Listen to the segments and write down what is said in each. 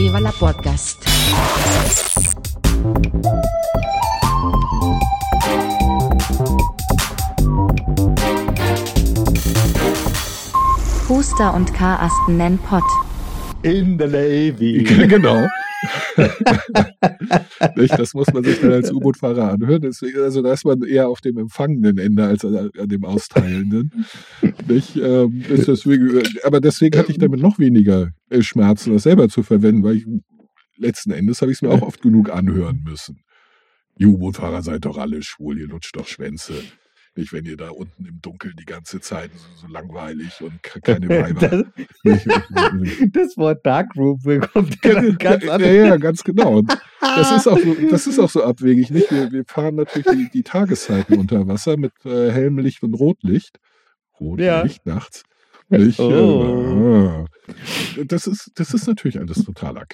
Viva la Podcast. Huster und Karasten nennen Pott. In the Navy. genau. Das muss man sich dann als U-Boot-Fahrer anhören. Deswegen, also da ist man eher auf dem empfangenden Ende als an, an dem austeilenden. Ähm, deswegen, aber deswegen hatte ich damit noch weniger äh, Schmerzen, das selber zu verwenden, weil ich letzten Endes habe ich es mir auch oft genug anhören müssen. U-Boot-Fahrer seid doch alle schwul, ihr lutscht doch Schwänze. Nicht, wenn ihr da unten im Dunkeln die ganze Zeit so, so langweilig und keine Weiber. das, das Wort Darkroom bekommt ganz, ganz ja, ja, ganz genau. Das ist auch so, das ist auch so abwegig. Nicht? Wir, wir fahren natürlich die, die Tageszeiten unter Wasser mit äh, hellem Licht und Rotlicht. Rotlicht ja. nachts. Ich, oh. äh, das, ist, das ist natürlich alles totaler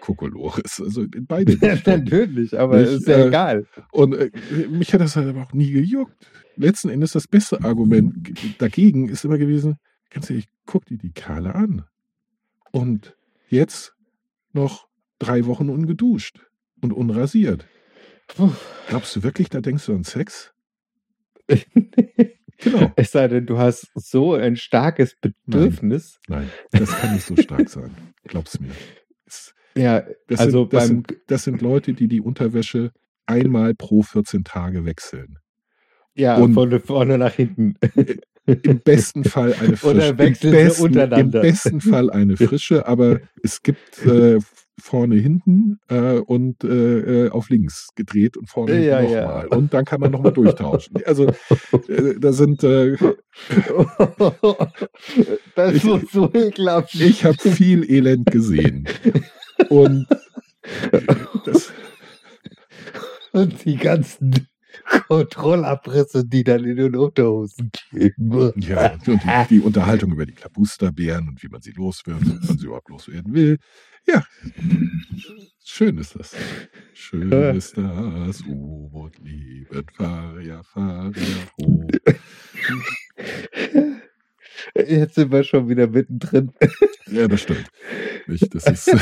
Kokolores. Also in beide Natürlich, aber ich, ist ja äh, egal. Und äh, mich hat das halt aber auch nie gejuckt. Letzten Endes das beste Argument dagegen ist immer gewesen, ganz ehrlich, guck dir die Kerle an. Und jetzt noch drei Wochen ungeduscht und unrasiert. Glaubst du wirklich, da denkst du an Sex? Genau. Es sei denn, du hast so ein starkes Bedürfnis. Nein, Nein das kann nicht so stark sein. Glaub's mir. Ja, das also sind, das, sind, das sind Leute, die die Unterwäsche einmal pro 14 Tage wechseln. Ja, und von vorne nach hinten. Im besten Fall eine frische. Oder wechseln Im besten, untereinander. Im besten Fall eine frische, aber es gibt äh, vorne hinten äh, und äh, äh, auf links gedreht und vorne ja, nochmal. Ja. Und dann kann man nochmal durchtauschen. Also äh, da sind äh, Das ist so ekelhaft. Ich habe viel Elend gesehen. Und das und die ganzen Kontrollabrisse, die dann in den Unterhosen kleben. Ja, und die, die Unterhaltung über die Klabusterbären und wie man sie loswird und man sie überhaupt loswerden will. Ja, schön ist das. Schön ist das U-Boot lieben, fahr ja, fahr ja hoch. Jetzt sind wir schon wieder mittendrin. Ja, das stimmt. Ich, das ist,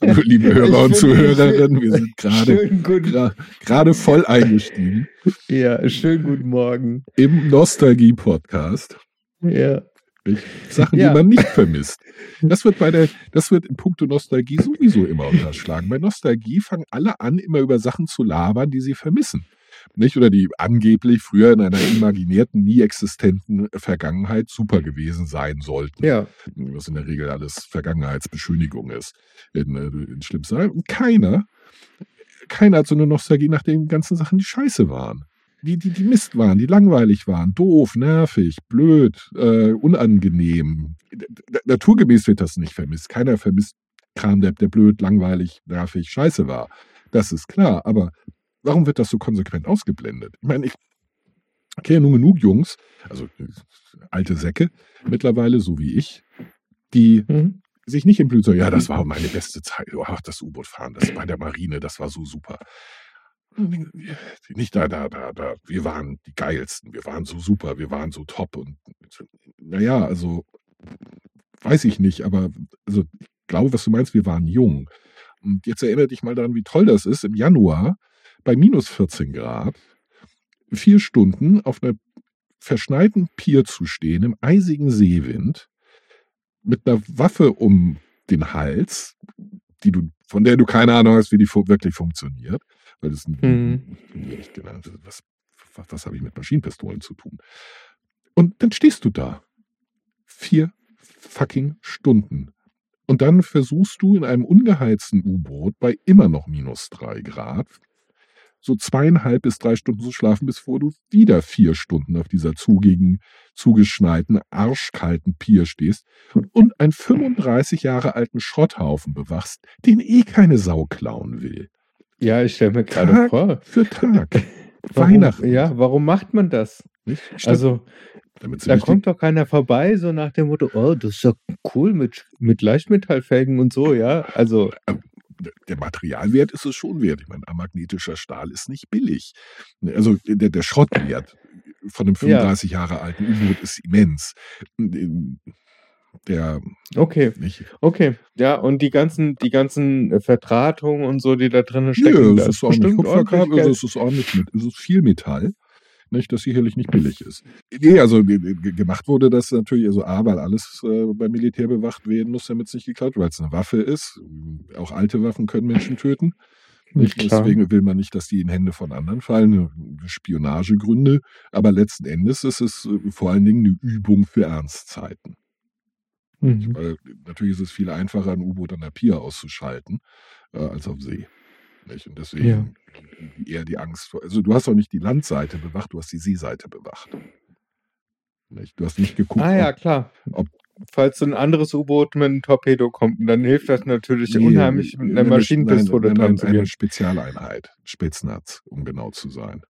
liebe Hörer und Zuhörerinnen, wir sind gerade gerade voll eingestiegen. Ja, schönen guten Morgen. Im Nostalgie-Podcast. Ja. Sachen, ja. die man nicht vermisst. Das wird bei der, das wird in puncto Nostalgie sowieso immer unterschlagen. Bei Nostalgie fangen alle an, immer über Sachen zu labern, die sie vermissen. Nicht? Oder die angeblich früher in einer imaginierten, nie existenten Vergangenheit super gewesen sein sollten. Ja. Was in der Regel alles Vergangenheitsbeschönigung ist. In, äh, in schlimmsten Fall. Und keiner, keiner hat so eine Nostalgie nach den ganzen Sachen, die scheiße waren die, die, die Mist waren, die langweilig waren, doof, nervig, blöd, äh, unangenehm. Naturgemäß wird das nicht vermisst. Keiner vermisst Kram, der, der blöd, langweilig, nervig, scheiße war. Das ist klar. Aber warum wird das so konsequent ausgeblendet? Ich meine, ich kenne nun genug Jungs, also alte Säcke mittlerweile, so wie ich, die mhm. sich nicht im Blut so, ja, das war meine beste Zeit. Ach, das U-Boot-Fahren, das bei der Marine, das war so super. Nicht da, da, da, da. Wir waren die geilsten, wir waren so super, wir waren so top und naja, also weiß ich nicht, aber also ich glaube, was du meinst, wir waren jung. Und jetzt erinnere dich mal daran, wie toll das ist, im Januar bei minus 14 Grad vier Stunden auf einer verschneiten Pier zu stehen, im eisigen Seewind, mit einer Waffe um den Hals, die du, von der du keine Ahnung hast, wie die wirklich funktioniert weil das mhm. nicht genannt was, was, was habe ich mit Maschinenpistolen zu tun? Und dann stehst du da. Vier fucking Stunden. Und dann versuchst du in einem ungeheizten U-Boot bei immer noch minus drei Grad so zweieinhalb bis drei Stunden zu schlafen, bevor du wieder vier Stunden auf dieser zugigen, zugeschneiten, arschkalten Pier stehst und einen 35 Jahre alten Schrotthaufen bewachst, den eh keine Sau klauen will. Ja, ich stelle mir gerade vor. Für Tag. Warum, Weihnachten. Ja, warum macht man das? Nicht? Also, da kommt doch keiner vorbei, so nach dem Motto, oh, das ist ja cool mit, mit Leichtmetallfelgen und so, ja. Also. Der Materialwert ist es schon wert. Ich meine, magnetischer Stahl ist nicht billig. Also der, der Schrottwert von einem 35 ja. Jahre alten U-Boot ist immens. der okay. nicht. Okay. Ja, und die ganzen, die ganzen Verdrahtungen und so, die da drin stecken, Ja, es ist ordentlich Kupferkabel, also es ist ordentlich mit, es ist viel Metall. Nicht, das sicherlich nicht billig ist. Nee, also gemacht wurde das natürlich, also A, weil alles äh, beim Militär bewacht werden muss, damit es nicht geklaut wird, weil es eine Waffe ist. Auch alte Waffen können Menschen töten. Nicht? Deswegen will man nicht, dass die in Hände von anderen fallen, Spionagegründe. Aber letzten Endes ist es äh, vor allen Dingen eine Übung für Ernstzeiten. Mhm. Weil natürlich ist es viel einfacher, ein U-Boot an der Pier auszuschalten, äh, als auf See. Nicht? Und deswegen ja. eher die Angst vor. Also du hast auch nicht die Landseite bewacht, du hast die Seeseite bewacht. Nicht? Du hast nicht geguckt. Ah ja, klar. Ob, Falls ein anderes U-Boot mit einem Torpedo kommt, dann hilft das natürlich nee, unheimlich, mit einer Maschinenpistole nein, dran zu gehen. Eine Spezialeinheit, Spitznaz, um genau zu sein.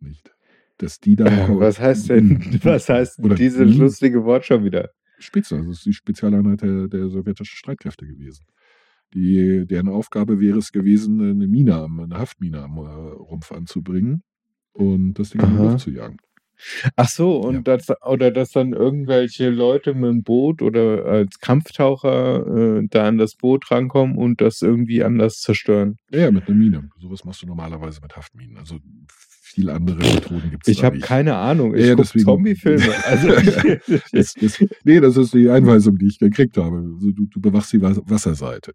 Nicht? Dass die dann. Äh, was heißt denn, was heißt diese die, lustige Wort schon wieder? Spitznaz, das ist die Spezialeinheit der, der sowjetischen Streitkräfte gewesen. Die, deren Aufgabe wäre es gewesen, eine Mine, eine Haftmine am äh, Rumpf anzubringen und das Ding in die Luft zu jagen. Ach so, und ja. das, oder dass dann irgendwelche Leute mit dem Boot oder als Kampftaucher äh, da an das Boot rankommen und das irgendwie anders zerstören. Ja, mit einer Mine. Sowas machst du normalerweise mit Haftminen. Also viele andere Methoden gibt es Ich habe keine Ahnung. Ich ja, gucke Zombie-Filme. Also, das, das, nee, das ist die Einweisung, die ich gekriegt habe. Also, du, du bewachst die Wasserseite.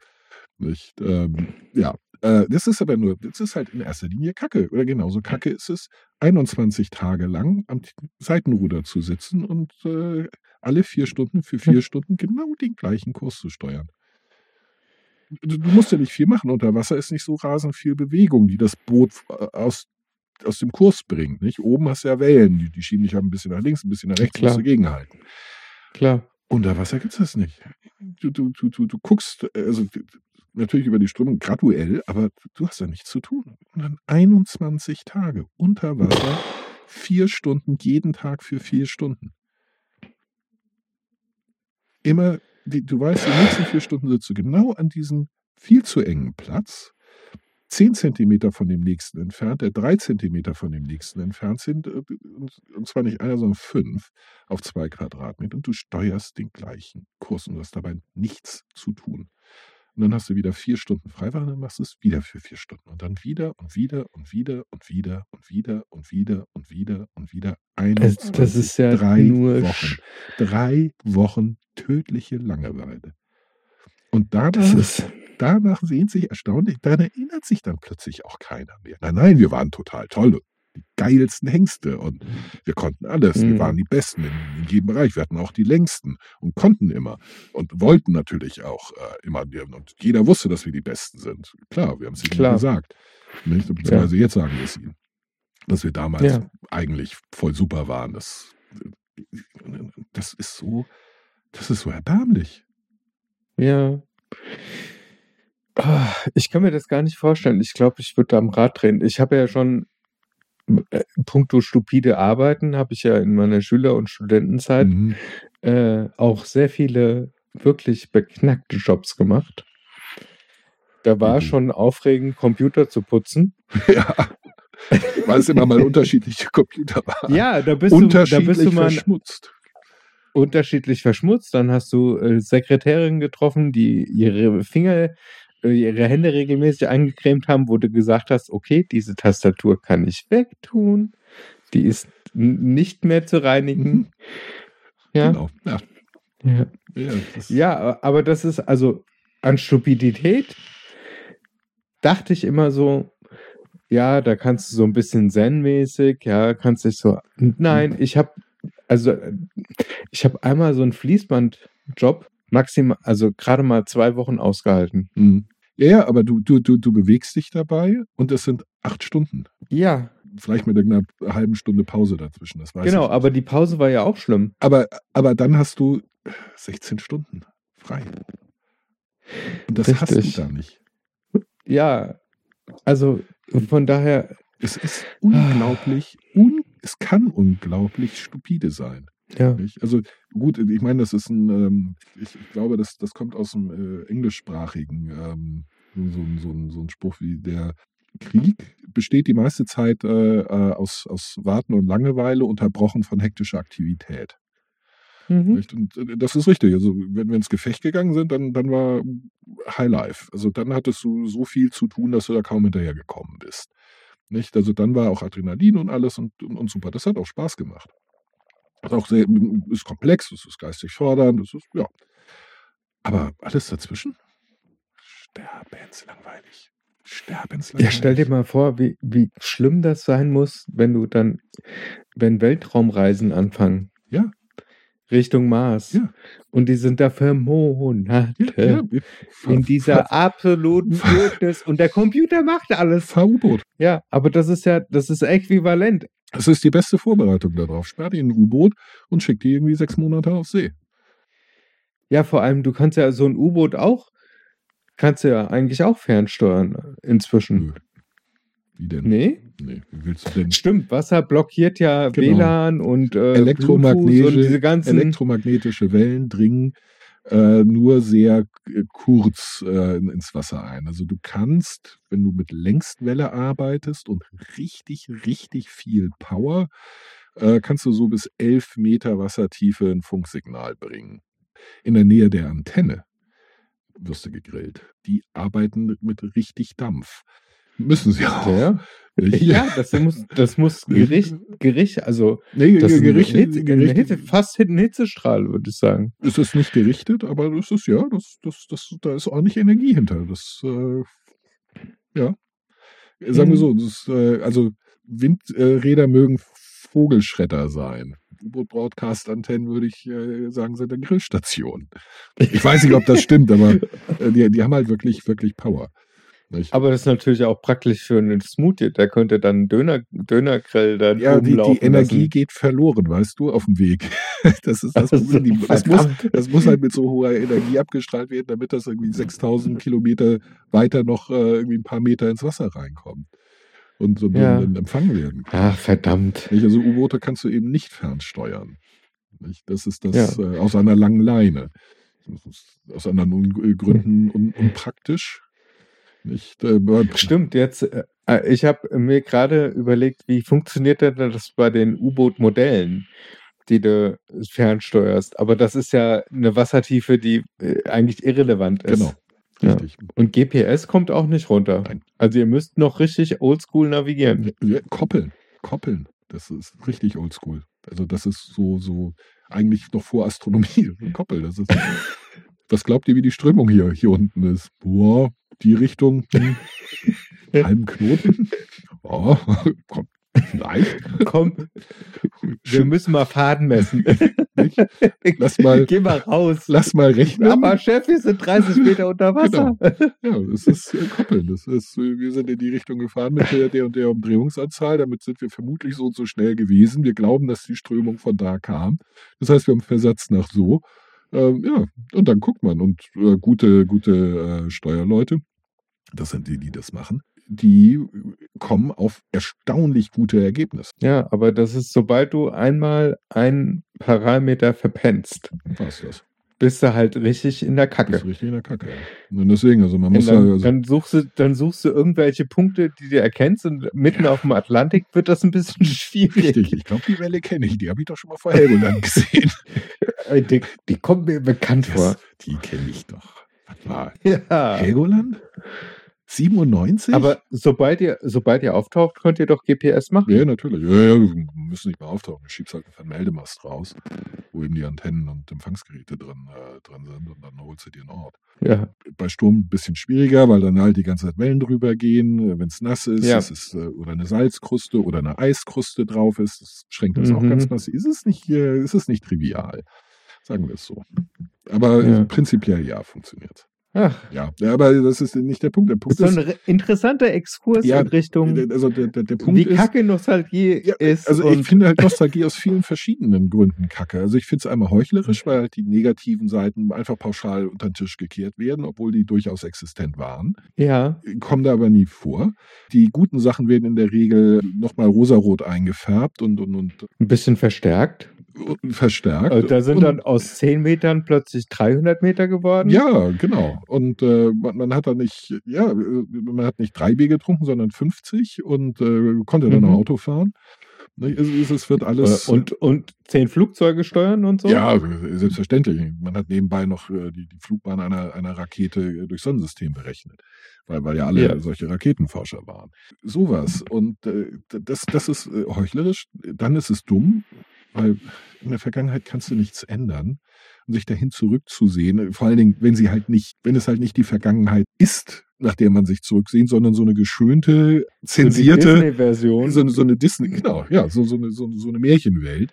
Nicht? Ähm, ja, äh, das ist aber nur, das ist halt in erster Linie Kacke. Oder genauso Kacke ist es, 21 Tage lang am Seitenruder zu sitzen und äh, alle vier Stunden für vier Stunden genau den gleichen Kurs zu steuern. Du, du, musst ja nicht viel machen. Unter Wasser ist nicht so rasend viel Bewegung, die das Boot äh, aus, aus dem Kurs bringt. Nicht? Oben hast du ja Wellen, die, die schieben dich ein bisschen nach links, ein bisschen nach rechts, Klar. musst du gegenhalten. Klar. Unter Wasser gibt es das nicht. Du, du, du, du, du guckst, also natürlich über die Strömung graduell, aber du hast ja nichts zu tun. Und dann 21 Tage unter Wasser, vier Stunden, jeden Tag für vier Stunden. Immer, du weißt, die nächsten vier Stunden sitzt du genau an diesem viel zu engen Platz, zehn Zentimeter von dem nächsten entfernt, der drei Zentimeter von dem nächsten entfernt sind, äh, und zwar nicht einer, sondern fünf auf zwei Quadratmeter, und du steuerst den gleichen Kurs und du hast dabei nichts zu tun. Und dann hast du wieder vier Stunden Freiwahl und dann machst du es wieder für vier Stunden. Und dann wieder und wieder und wieder und wieder und wieder und wieder und wieder und wieder. 21, das ist ja drei nur Wochen. Drei Wochen tödliche Langeweile. Und danach, danach sehnt sich erstaunlich, daran erinnert sich dann plötzlich auch keiner mehr. Nein, nein, wir waren total toll die geilsten Hengste und wir konnten alles. Mhm. Wir waren die Besten in, in, jedem Bereich. Wir hatten auch die längsten und konnten immer und wollten natürlich auch äh, immer. Und jeder wusste, dass wir die Besten sind. Klar, wir haben es ihnen gesagt. Nicht? Beziehungsweise ja. jetzt sagen wir es ihnen. Dass wir damals ja. eigentlich voll super waren. Das, das ist so, das ist so erbärmlich. Ja. Ah, ich kann mir das gar nicht vorstellen. Ich glaube, ich würde da am Rad drehen. Ich habe ja schon puncto stupide Arbeiten habe ich ja in meiner Schüler- und Studentenzeit mhm. äh, auch sehr viele wirklich beknackte Jobs gemacht. Da war mhm. schon aufregend, Computer zu putzen. Ja. Weil es immer mal unterschiedliche Computer waren. Ja, da bist, du, da bist du mal verschmutzt. Unterschiedlich verschmutzt. Dann hast du äh, Sekretärinnen getroffen, die ihre Finger äh, ihre Hände regelmäßig eingecremt haben, wo du gesagt hast, okay, diese Tastatur kann ich wegtun, die ist nicht mehr zu reinigen. Mhm. Ja. Genau, ja. Ja. Ja, ja, aber das ist also an Stupidität dachte ich immer so, ja, da kannst du so ein bisschen zen-mäßig, ja, kannst dich so. Nein, ich habe also ich habe einmal so einen Fließbandjob maximal, also gerade mal zwei Wochen ausgehalten. Mhm. Ja, ja, aber du, du, du, du bewegst dich dabei und es sind acht Stunden. Ja. Vielleicht mit einer halben Stunde Pause dazwischen, das weiß Genau, ich aber die Pause war ja auch schlimm. Aber, aber dann hast du 16 Stunden frei. Und das Richtig. hast du da nicht. Ja, also von daher. Es ist unglaublich, un, es kann unglaublich stupide sein. Ja. Also gut, ich meine, das ist ein, ähm, ich, ich, glaube, das, das kommt aus dem äh, englischsprachigen, ähm, so, so, so ein Spruch wie der Krieg besteht die meiste Zeit äh, äh, aus, aus Warten und Langeweile, unterbrochen von hektischer Aktivität. Mhm. Und äh, das ist richtig. Also wenn wir ins Gefecht gegangen sind, dann, dann war Highlife. Also dann hattest du so viel zu tun, dass du da kaum hinterhergekommen bist. Nicht? Also dann war auch Adrenalin und alles und, und, und super. Das hat auch Spaß gemacht. Ist auch sehr, ist komplex, es ist geistig fordernd, es ist, ja. Aber alles dazwischen? Sterbenslangweilig. Sterbenslangweilig. Ja, stell dir mal vor, wie, wie schlimm das sein muss, wenn du dann, wenn Weltraumreisen anfangen. Ja. Richtung Mars. Ja. Und die sind da für Monate Ja, ja. in dieser absoluten Wildnis und der Computer macht alles. Fahr-U-Boot. Ja, aber das ist ja, das ist äquivalent. Das ist die beste Vorbereitung darauf. Sperr die in ein U-Boot und schick die irgendwie sechs Monate auf See. Ja, vor allem, du kannst ja so ein U-Boot auch, kannst du ja eigentlich auch fernsteuern inzwischen. Nö. Wie denn? Nee? Nee, wie willst du denn? Stimmt, Wasser blockiert ja Genau. WLAN und äh, Elektromagnetische, und diese ganzen. elektromagnetische Wellen dringen äh, nur sehr äh, kurz äh, in- ins Wasser ein. Also du kannst, wenn du mit Längstwelle arbeitest und richtig, richtig viel Power, äh, kannst du so bis 11 Meter Wassertiefe ein Funksignal bringen. In der Nähe der Antenne wirst du gegrillt. Die arbeiten mit richtig Dampf. Müssen sie auch. ja, nicht? ja das muss, das muss Gericht, Gericht, also Nee, das Hitze, eine Hitze, fast ein Hitzestrahl, würde ich sagen. Es ist nicht gerichtet, aber das ist ja, das, das, das, da ist ordentlich Energie hinter. Das, äh, ja. Sagen wir so, das, äh, also Windräder mögen Vogelschredder sein. U-Boot-Broadcast-Antennen würde ich äh, sagen, sind eine Grillstation. Ich weiß nicht, ob das stimmt, aber äh, die, die haben halt wirklich, wirklich Power. Nicht? Aber das ist natürlich auch praktisch für einen Smoothie. Der könnte dann Döner, Dönergrill dann ja, die, die Energie lassen. geht verloren, weißt du, auf dem Weg. Das ist das Problem. Die, das, muss, das muss halt mit so hoher Energie abgestrahlt werden, damit das irgendwie 6000 Kilometer weiter noch äh, irgendwie ein paar Meter ins Wasser reinkommt und, und, Ja. empfangen werden. Ach, verdammt. Nicht? Also U-Boote kannst du eben nicht fernsteuern. Nicht? Das ist das äh, aus einer langen Leine. Das aus anderen Un Gründen un unpraktisch. Nicht? Äh, Stimmt, jetzt, äh, ich habe mir gerade überlegt, wie funktioniert denn das bei den U-Boot-Modellen, die du fernsteuerst. Aber das ist ja eine Wassertiefe, die äh, eigentlich irrelevant ist. Genau. Ja. Richtig. Und GPS kommt auch nicht runter. Nein. Also ihr müsst noch richtig oldschool navigieren. Ja, koppeln. Koppeln. Das ist richtig oldschool. Also das ist so, so eigentlich noch vor Astronomie. Koppeln. Das ist. Was glaubt ihr, wie die Strömung hier, hier unten ist? Boah, die Richtung. Hm, halben Knoten. Oh, kommt. Vielleicht. Komm, wir müssen mal Faden messen. Nicht? Lass mal, Geh mal raus. lass mal rechnen. Aber Chef, wir sind 30 Meter unter Wasser. Ja, das ist äh, Koppeln. Das ist, äh, wir sind in die Richtung gefahren mit der, der und der Umdrehungsanzahl. Damit sind wir vermutlich so und so schnell gewesen. Wir glauben, dass die Strömung von da kam. Das heißt, wir haben Versatz nach so. Ähm, ja, und dann guckt man. Und äh, gute, gute äh, Steuerleute, das sind die, die das machen, die kommen auf erstaunlich gute Ergebnisse. Ja, aber das ist, sobald du einmal einen Parameter verpennst, Was das? Bist du halt richtig in der Kacke. ist richtig in der Kacke. ja. Und deswegen, also man Und muss ja, dann, also, dann, suchst du, dann suchst du irgendwelche Punkte, die du erkennst und mitten auf dem Atlantik wird das ein bisschen schwierig. richtig. Ich glaube, die Welle kenne ich. Die habe ich doch schon mal vor Helgoland gesehen. Äh, Die, die kommt mir bekannt vor. Das, die kenne ich doch. Was war? Ja. Helgoland? 97? Aber sobald ihr, sobald ihr auftaucht, könnt ihr doch GPS machen. Ja, natürlich. Ja, ja, wir müssen nicht mehr auftauchen. Du schiebst halt einen Vermeldemast raus, wo eben die Antennen und Empfangsgeräte drin, äh, drin sind und dann holst du dir einen Ort. Ja. Bei Sturm ein bisschen schwieriger, weil dann halt die ganze Zeit Wellen drüber gehen, wenn es nass ist, Ja. es ist äh, oder eine Salzkruste oder eine Eiskruste drauf ist, das schränkt das auch Mhm. ganz massiv. Es ist nicht, äh, es ist nicht trivial. Sagen wir es so. Aber Ja. äh, prinzipiell ja, funktioniert. Ach, Ja, ja, aber das ist nicht der Punkt. Der Punkt so ist, ein re- interessanter Exkurs Ja, in Richtung, also der, der, der Punkt wie ist, kacke Nostalgie Ja, ist. Also ich finde halt Nostalgie aus vielen verschiedenen Gründen kacke. Also ich finde es einmal heuchlerisch, weil halt die negativen Seiten einfach pauschal unter den Tisch gekehrt werden, obwohl die durchaus existent waren. ja, Kommen da aber nie vor. Die guten Sachen werden in der Regel nochmal rosarot eingefärbt und, und, und, ein bisschen verstärkt. Verstärkt. Also da sind dann aus 10 Metern plötzlich 300 Meter geworden. Ja, genau. Und äh, man, man hat da nicht, ja, man hat nicht drei Bier getrunken, sondern 50 und äh, konnte dann Mhm. Auto fahren. Ne? Es, es, wird alles. Äh, Und, und zehn Flugzeuge steuern und so? Ja, selbstverständlich. Man hat nebenbei noch äh, die, die Flugbahn einer, einer Rakete äh, durchs Sonnensystem berechnet, weil, weil ja alle Ja. solche Raketenforscher waren. Sowas. Und äh, das, das ist heuchlerisch. Dann ist es dumm, weil in der Vergangenheit kannst du nichts ändern. Und sich dahin zurückzusehen, vor allen Dingen, wenn sie halt nicht, wenn es halt nicht die Vergangenheit ist, nach der man sich zurücksehen, sondern so eine geschönte, zensierte, Disney-Version. so, eine- so eine Disney, genau, ja, so, so, eine, so, so eine Märchenwelt,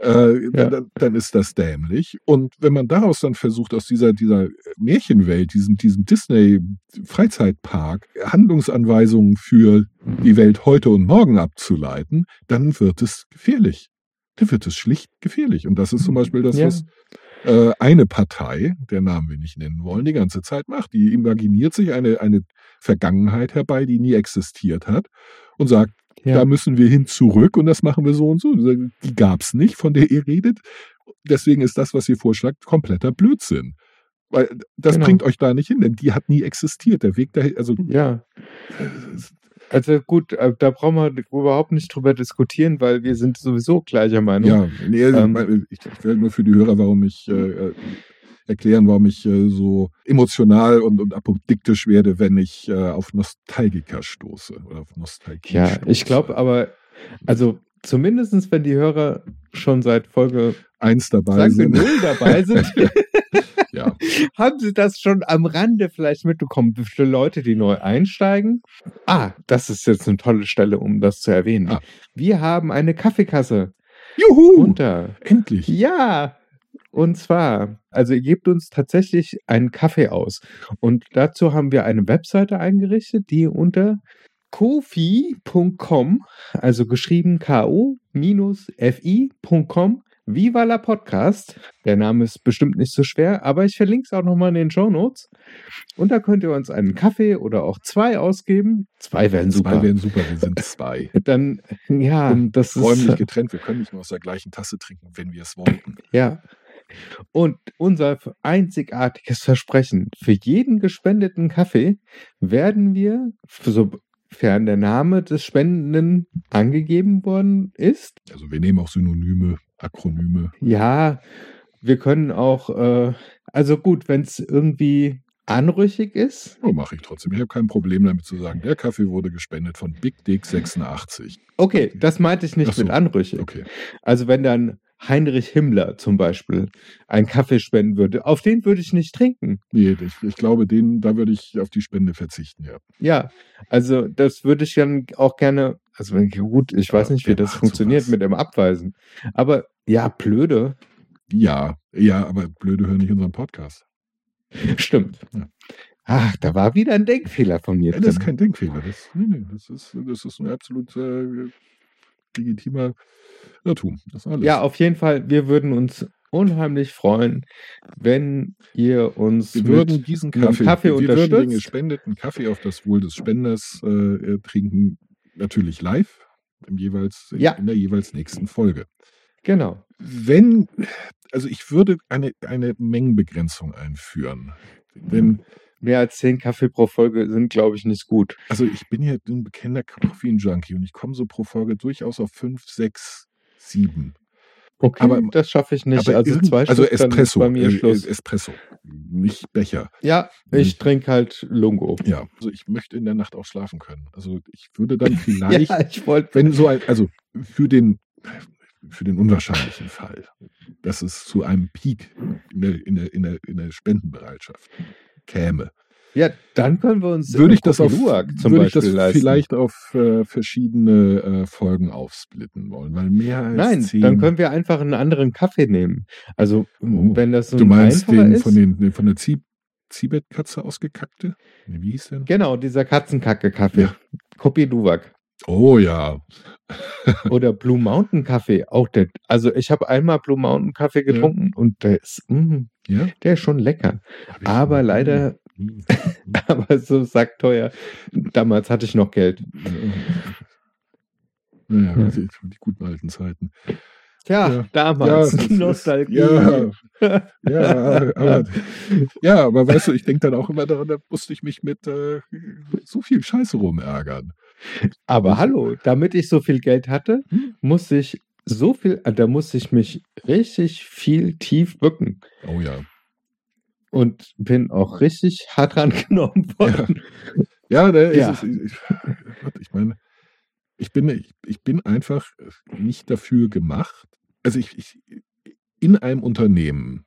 äh, Ja. dann, dann ist das dämlich. Und wenn man daraus dann versucht, aus dieser, dieser Märchenwelt, diesem, diesem Disney-Freizeitpark, Handlungsanweisungen für die Welt heute und morgen abzuleiten, dann wird es gefährlich. Dann wird es schlicht gefährlich. Und das ist zum Beispiel das, Ja. was äh, eine Partei, der Namen wir nicht nennen wollen, die ganze Zeit macht. Die imaginiert sich eine, eine Vergangenheit herbei, die nie existiert hat und sagt, Ja. da müssen wir hin zurück und das machen wir so und so. Die gab es nicht, von der ihr redet. Deswegen ist das, was ihr vorschlagt, kompletter Blödsinn. Weil das Genau. bringt euch da nicht hin, denn die hat nie existiert. Der Weg dahin, also ja. Also gut, äh, da brauchen wir überhaupt nicht drüber diskutieren, weil wir sind sowieso gleicher Meinung. ja, nee, also, Ähm, ich, ich will nur für die Hörer, warum ich äh, äh, erklären, warum ich äh, so emotional und, und apodiktisch werde, wenn ich äh, auf Nostalgiker stoße oder auf Nostalgie. Ja, stoße. ich glaube aber, also zumindestens wenn die Hörer schon seit Folge eins dabei sagen wir sind. null dabei sind, Ja, haben sie das schon am Rande vielleicht mitbekommen. Für Leute, die neu einsteigen. Ah, das ist jetzt eine tolle Stelle, um das zu erwähnen. Ah. Wir haben eine Kaffeekasse juhu, unter. endlich. Ja, und zwar, also ihr gebt uns tatsächlich einen Kaffee aus. Und dazu haben wir eine Webseite eingerichtet, die unter kofi.com, also geschrieben ko-fi.com, Viva la Podcast. Der Name ist bestimmt nicht so schwer, aber ich verlinke es auch nochmal in den Show Notes. Und da könnt ihr uns einen Kaffee oder auch zwei ausgeben. Zwei wären super. Zwei wären super, wir sind zwei. Dann, ja, Und das ist. räumlich getrennt. Wir können nicht mehr aus der gleichen Tasse trinken, wenn wir es wollten. Ja. Und unser einzigartiges Versprechen, für jeden gespendeten Kaffee werden wir, sofern der Name des Spendenden angegeben worden ist, Also wir nehmen auch Synonyme, Akronyme. ja, wir können auch, äh, also gut, wenn es irgendwie anrüchig ist, Oh, mache ich trotzdem. Ich habe kein Problem damit zu sagen, der Kaffee wurde gespendet von Big Dick 86. okay, das meinte ich nicht so, mit anrüchig. Okay. Also wenn dann Heinrich Himmler zum Beispiel einen Kaffee spenden würde, auf den würde ich nicht trinken. Nee, ich, ich glaube, den, da würde ich auf die Spende verzichten, ja. Ja, also das würde ich dann auch gerne, also wenn- gut, ich weiß Ja, nicht, wie das funktioniert sowas? mit dem Abweisen. Aber ja, blöde. Ja, ja, aber blöde hören nicht unseren Podcast. Stimmt. Ja. Ach, da war wieder ein Denkfehler von mir Ja, das ist kein Denkfehler. Das, nee, nee, das, ist, das ist ein absolut äh, legitimer Irrtum. Das ist alles. Ja, auf jeden Fall, wir würden uns unheimlich freuen, wenn ihr uns wir würden diesen Kaffee, Kaffee wir würden den unterstützt. gespendeten Kaffee auf das Wohl des Spenders äh, äh, trinken, natürlich live, im jeweils, Ja. in der jeweils nächsten Folge. Genau. Wenn, also ich würde eine, eine Mengenbegrenzung einführen. Denn, Mehr als zehn Kaffee pro Folge sind, glaube ich, nicht gut. also ich bin ja ein bekennender Koffein-Junkie und ich komme so pro Folge durchaus auf fünf, sechs, sieben. Okay, Aber- das schaffe ich nicht. Also zwei also Stück, Espresso, bei mir äh, Schluss. Espresso, nicht Becher. Ja, ich trinke halt Lungo. Ja, also ich möchte in der Nacht auch schlafen können. Also ich würde dann vielleicht Ja, ich wollte. wenn so ein, also für den, für den unwahrscheinlichen Fall, dass es zu einem Peak in der, in der, in der, in der Spendenbereitschaft käme, Ja, dann können wir uns würde ich das auf, würde ich das Beispiel leisten. vielleicht auf äh, verschiedene äh, Folgen aufsplitten wollen, weil mehr als Nein, zehn, dann können wir einfach einen anderen Kaffee nehmen. Also, Oh, wenn das so du ein meinst den ist. von, den, von der Ziebetkatze ausgekackte? Wie hieß der? Genau, dieser Katzenkacke-Kaffee. Ja. Kopi Luwak. Oh ja, Oder Blue Mountain Kaffee. Auch der. Also, ich habe einmal Blue Mountain Kaffee getrunken und der ist, mm, ja. der ist schon lecker. Aber leider, Hm. aber so sackteuer. Damals hatte ich noch Geld. Naja, Ja. die, guten alten Zeiten. Tja, Ja. damals. Ja, Nostalgie. Ja, ja, aber, ja, aber weißt du, ich denke dann auch immer daran, da musste ich mich mit äh, so viel Scheiße rumärgern. Aber hallo, damit ich so viel Geld hatte, Hm? muss ich so viel, äh, da musste ich mich richtig viel tief bücken Oh ja. und bin auch richtig hart dran genommen worden. Ja, da ist Ja. es. Ich, ich meine, ich bin, ich, ich bin einfach nicht dafür gemacht. Also ich, ich in einem Unternehmen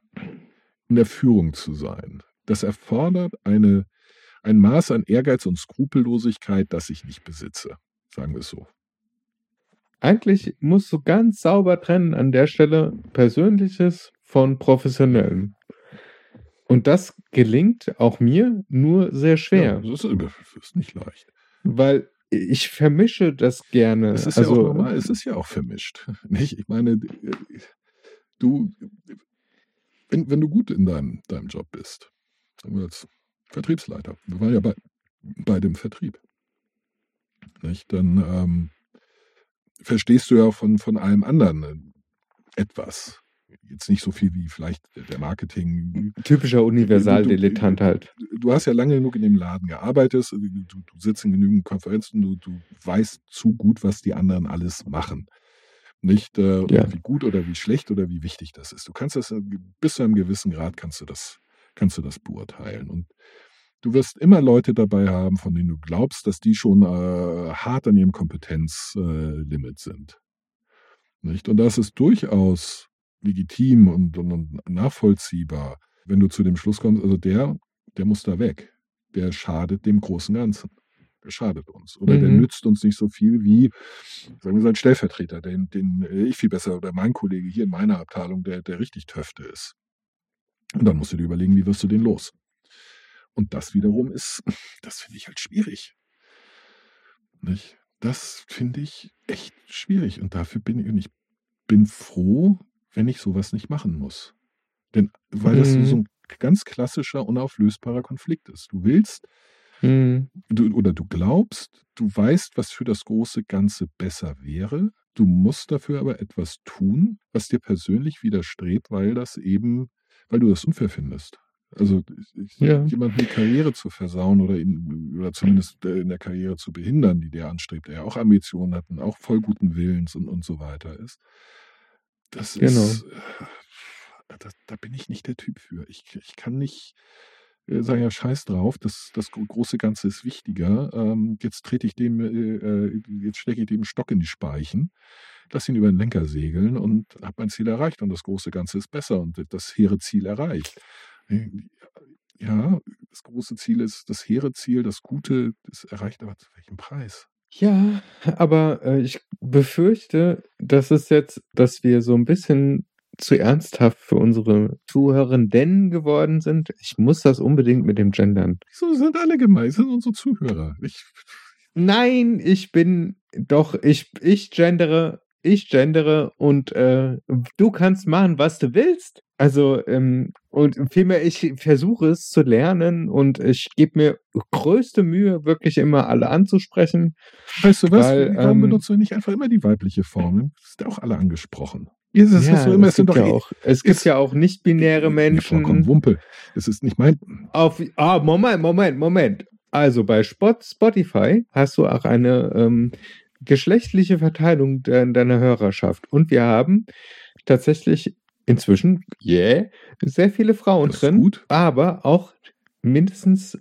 in der Führung zu sein, das erfordert eine, ein Maß an Ehrgeiz und Skrupellosigkeit, das ich nicht besitze. Sagen wir es so. Eigentlich musst du ganz sauber trennen an der Stelle Persönliches von Professionellem. Und das gelingt auch mir nur sehr schwer, Ja, das, ist, das ist nicht leicht. weil ich vermische das gerne. Es ist ja also, auch normal, es ist ja auch vermischt. Nicht? Ich meine, du, wenn, wenn du gut in deinem, deinem Job bist, sagen wir als Vertriebsleiter, wir waren ja bei, bei dem Vertrieb, nicht? dann ähm, verstehst du ja von, von allem anderen äh, etwas. Jetzt nicht so viel wie vielleicht der- Marketing, typischer Universaldilettant halt. du hast ja lange genug in dem Laden gearbeitet, du, du, sitzt in genügend Konferenzen, du, du weißt zu gut, was die anderen alles machen. Nicht äh, Ja. wie gut oder wie schlecht oder wie wichtig das ist. Du kannst das äh, bis zu einem gewissen Grad kannst du das, kannst du das beurteilen. Und du wirst immer Leute dabei haben, von denen du glaubst, dass die schon äh, hart an ihrem Kompetenzlimit äh, sind. Nicht? Und das ist durchaus legitim und, und, und nachvollziehbar, wenn du zu dem Schluss kommst, also der, der muss da weg. Der schadet dem großen Ganzen. Der schadet uns. Oder der Mhm. nützt uns nicht so viel wie, sagen wir sein Stellvertreter, den, den ich viel besser oder mein Kollege hier in meiner Abteilung, der, der richtig Töfte ist. Und dann musst du dir überlegen, wie wirst du den los? Und das wiederum ist, das finde ich halt schwierig. Nicht? Das finde ich echt schwierig. Und dafür bin ich, und ich bin froh, wenn ich sowas nicht machen muss. Denn, weil das Mhm. so ein ganz klassischer, unauflösbarer Konflikt ist. Du willst, Hm, du, oder du glaubst, du weißt, was für das große Ganze besser wäre. Du musst dafür aber etwas tun, was dir persönlich widerstrebt, weil das eben, weil du das unfair findest. Also Ja. jemanden die Karriere zu versauen oder, ihn, oder zumindest äh, in der Karriere zu behindern, die der anstrebt, der ja auch Ambitionen hat und auch voll guten Willens und, und so weiter ist. Das Genau. ist, äh, da, da bin ich nicht der Typ für. Ich, ich kann nicht sagen, ja, scheiß drauf, das, das gro- große Ganze ist wichtiger. Ähm, jetzt trete ich dem, äh, äh, jetzt stecke ich dem Stock in die Speichen, lass ihn über den Lenker segeln und habe mein Ziel erreicht und das große Ganze ist besser und das hehre Ziel erreicht. Äh, Ja, das große Ziel ist das hehre Ziel, das Gute, das erreicht aber zu welchem Preis? Ja, aber äh, ich befürchte, dass es jetzt, dass wir so ein bisschen zu ernsthaft für unsere Zuhörenden geworden sind. Ich muss das unbedingt mit dem Gendern. Wieso sind alle sind unsere Zuhörer. Ich, Nein, ich bin doch, ich, ich gendere, ich gendere und äh, du kannst machen, was du willst. Also, ähm, und vielmehr, ich versuche es zu lernen und ich gebe mir größte Mühe, wirklich immer alle anzusprechen. weißt du was? Weil, Warum ähm, benutzt du nicht einfach immer die weibliche Form? Das sind auch alle angesprochen. Ist es Ja, so immer, es es gibt doch ja eh- auch, es gibt ja auch nicht-binäre Ja, Menschen. Wumpe. Das ist nicht mein. Auf, ah, Moment, Moment, Moment. Also bei Spot, Spotify hast du auch eine ähm, geschlechtliche Verteilung de deiner Hörerschaft. Und wir haben tatsächlich inzwischen, yeah, sehr viele Frauen drin, gut. aber auch mindestens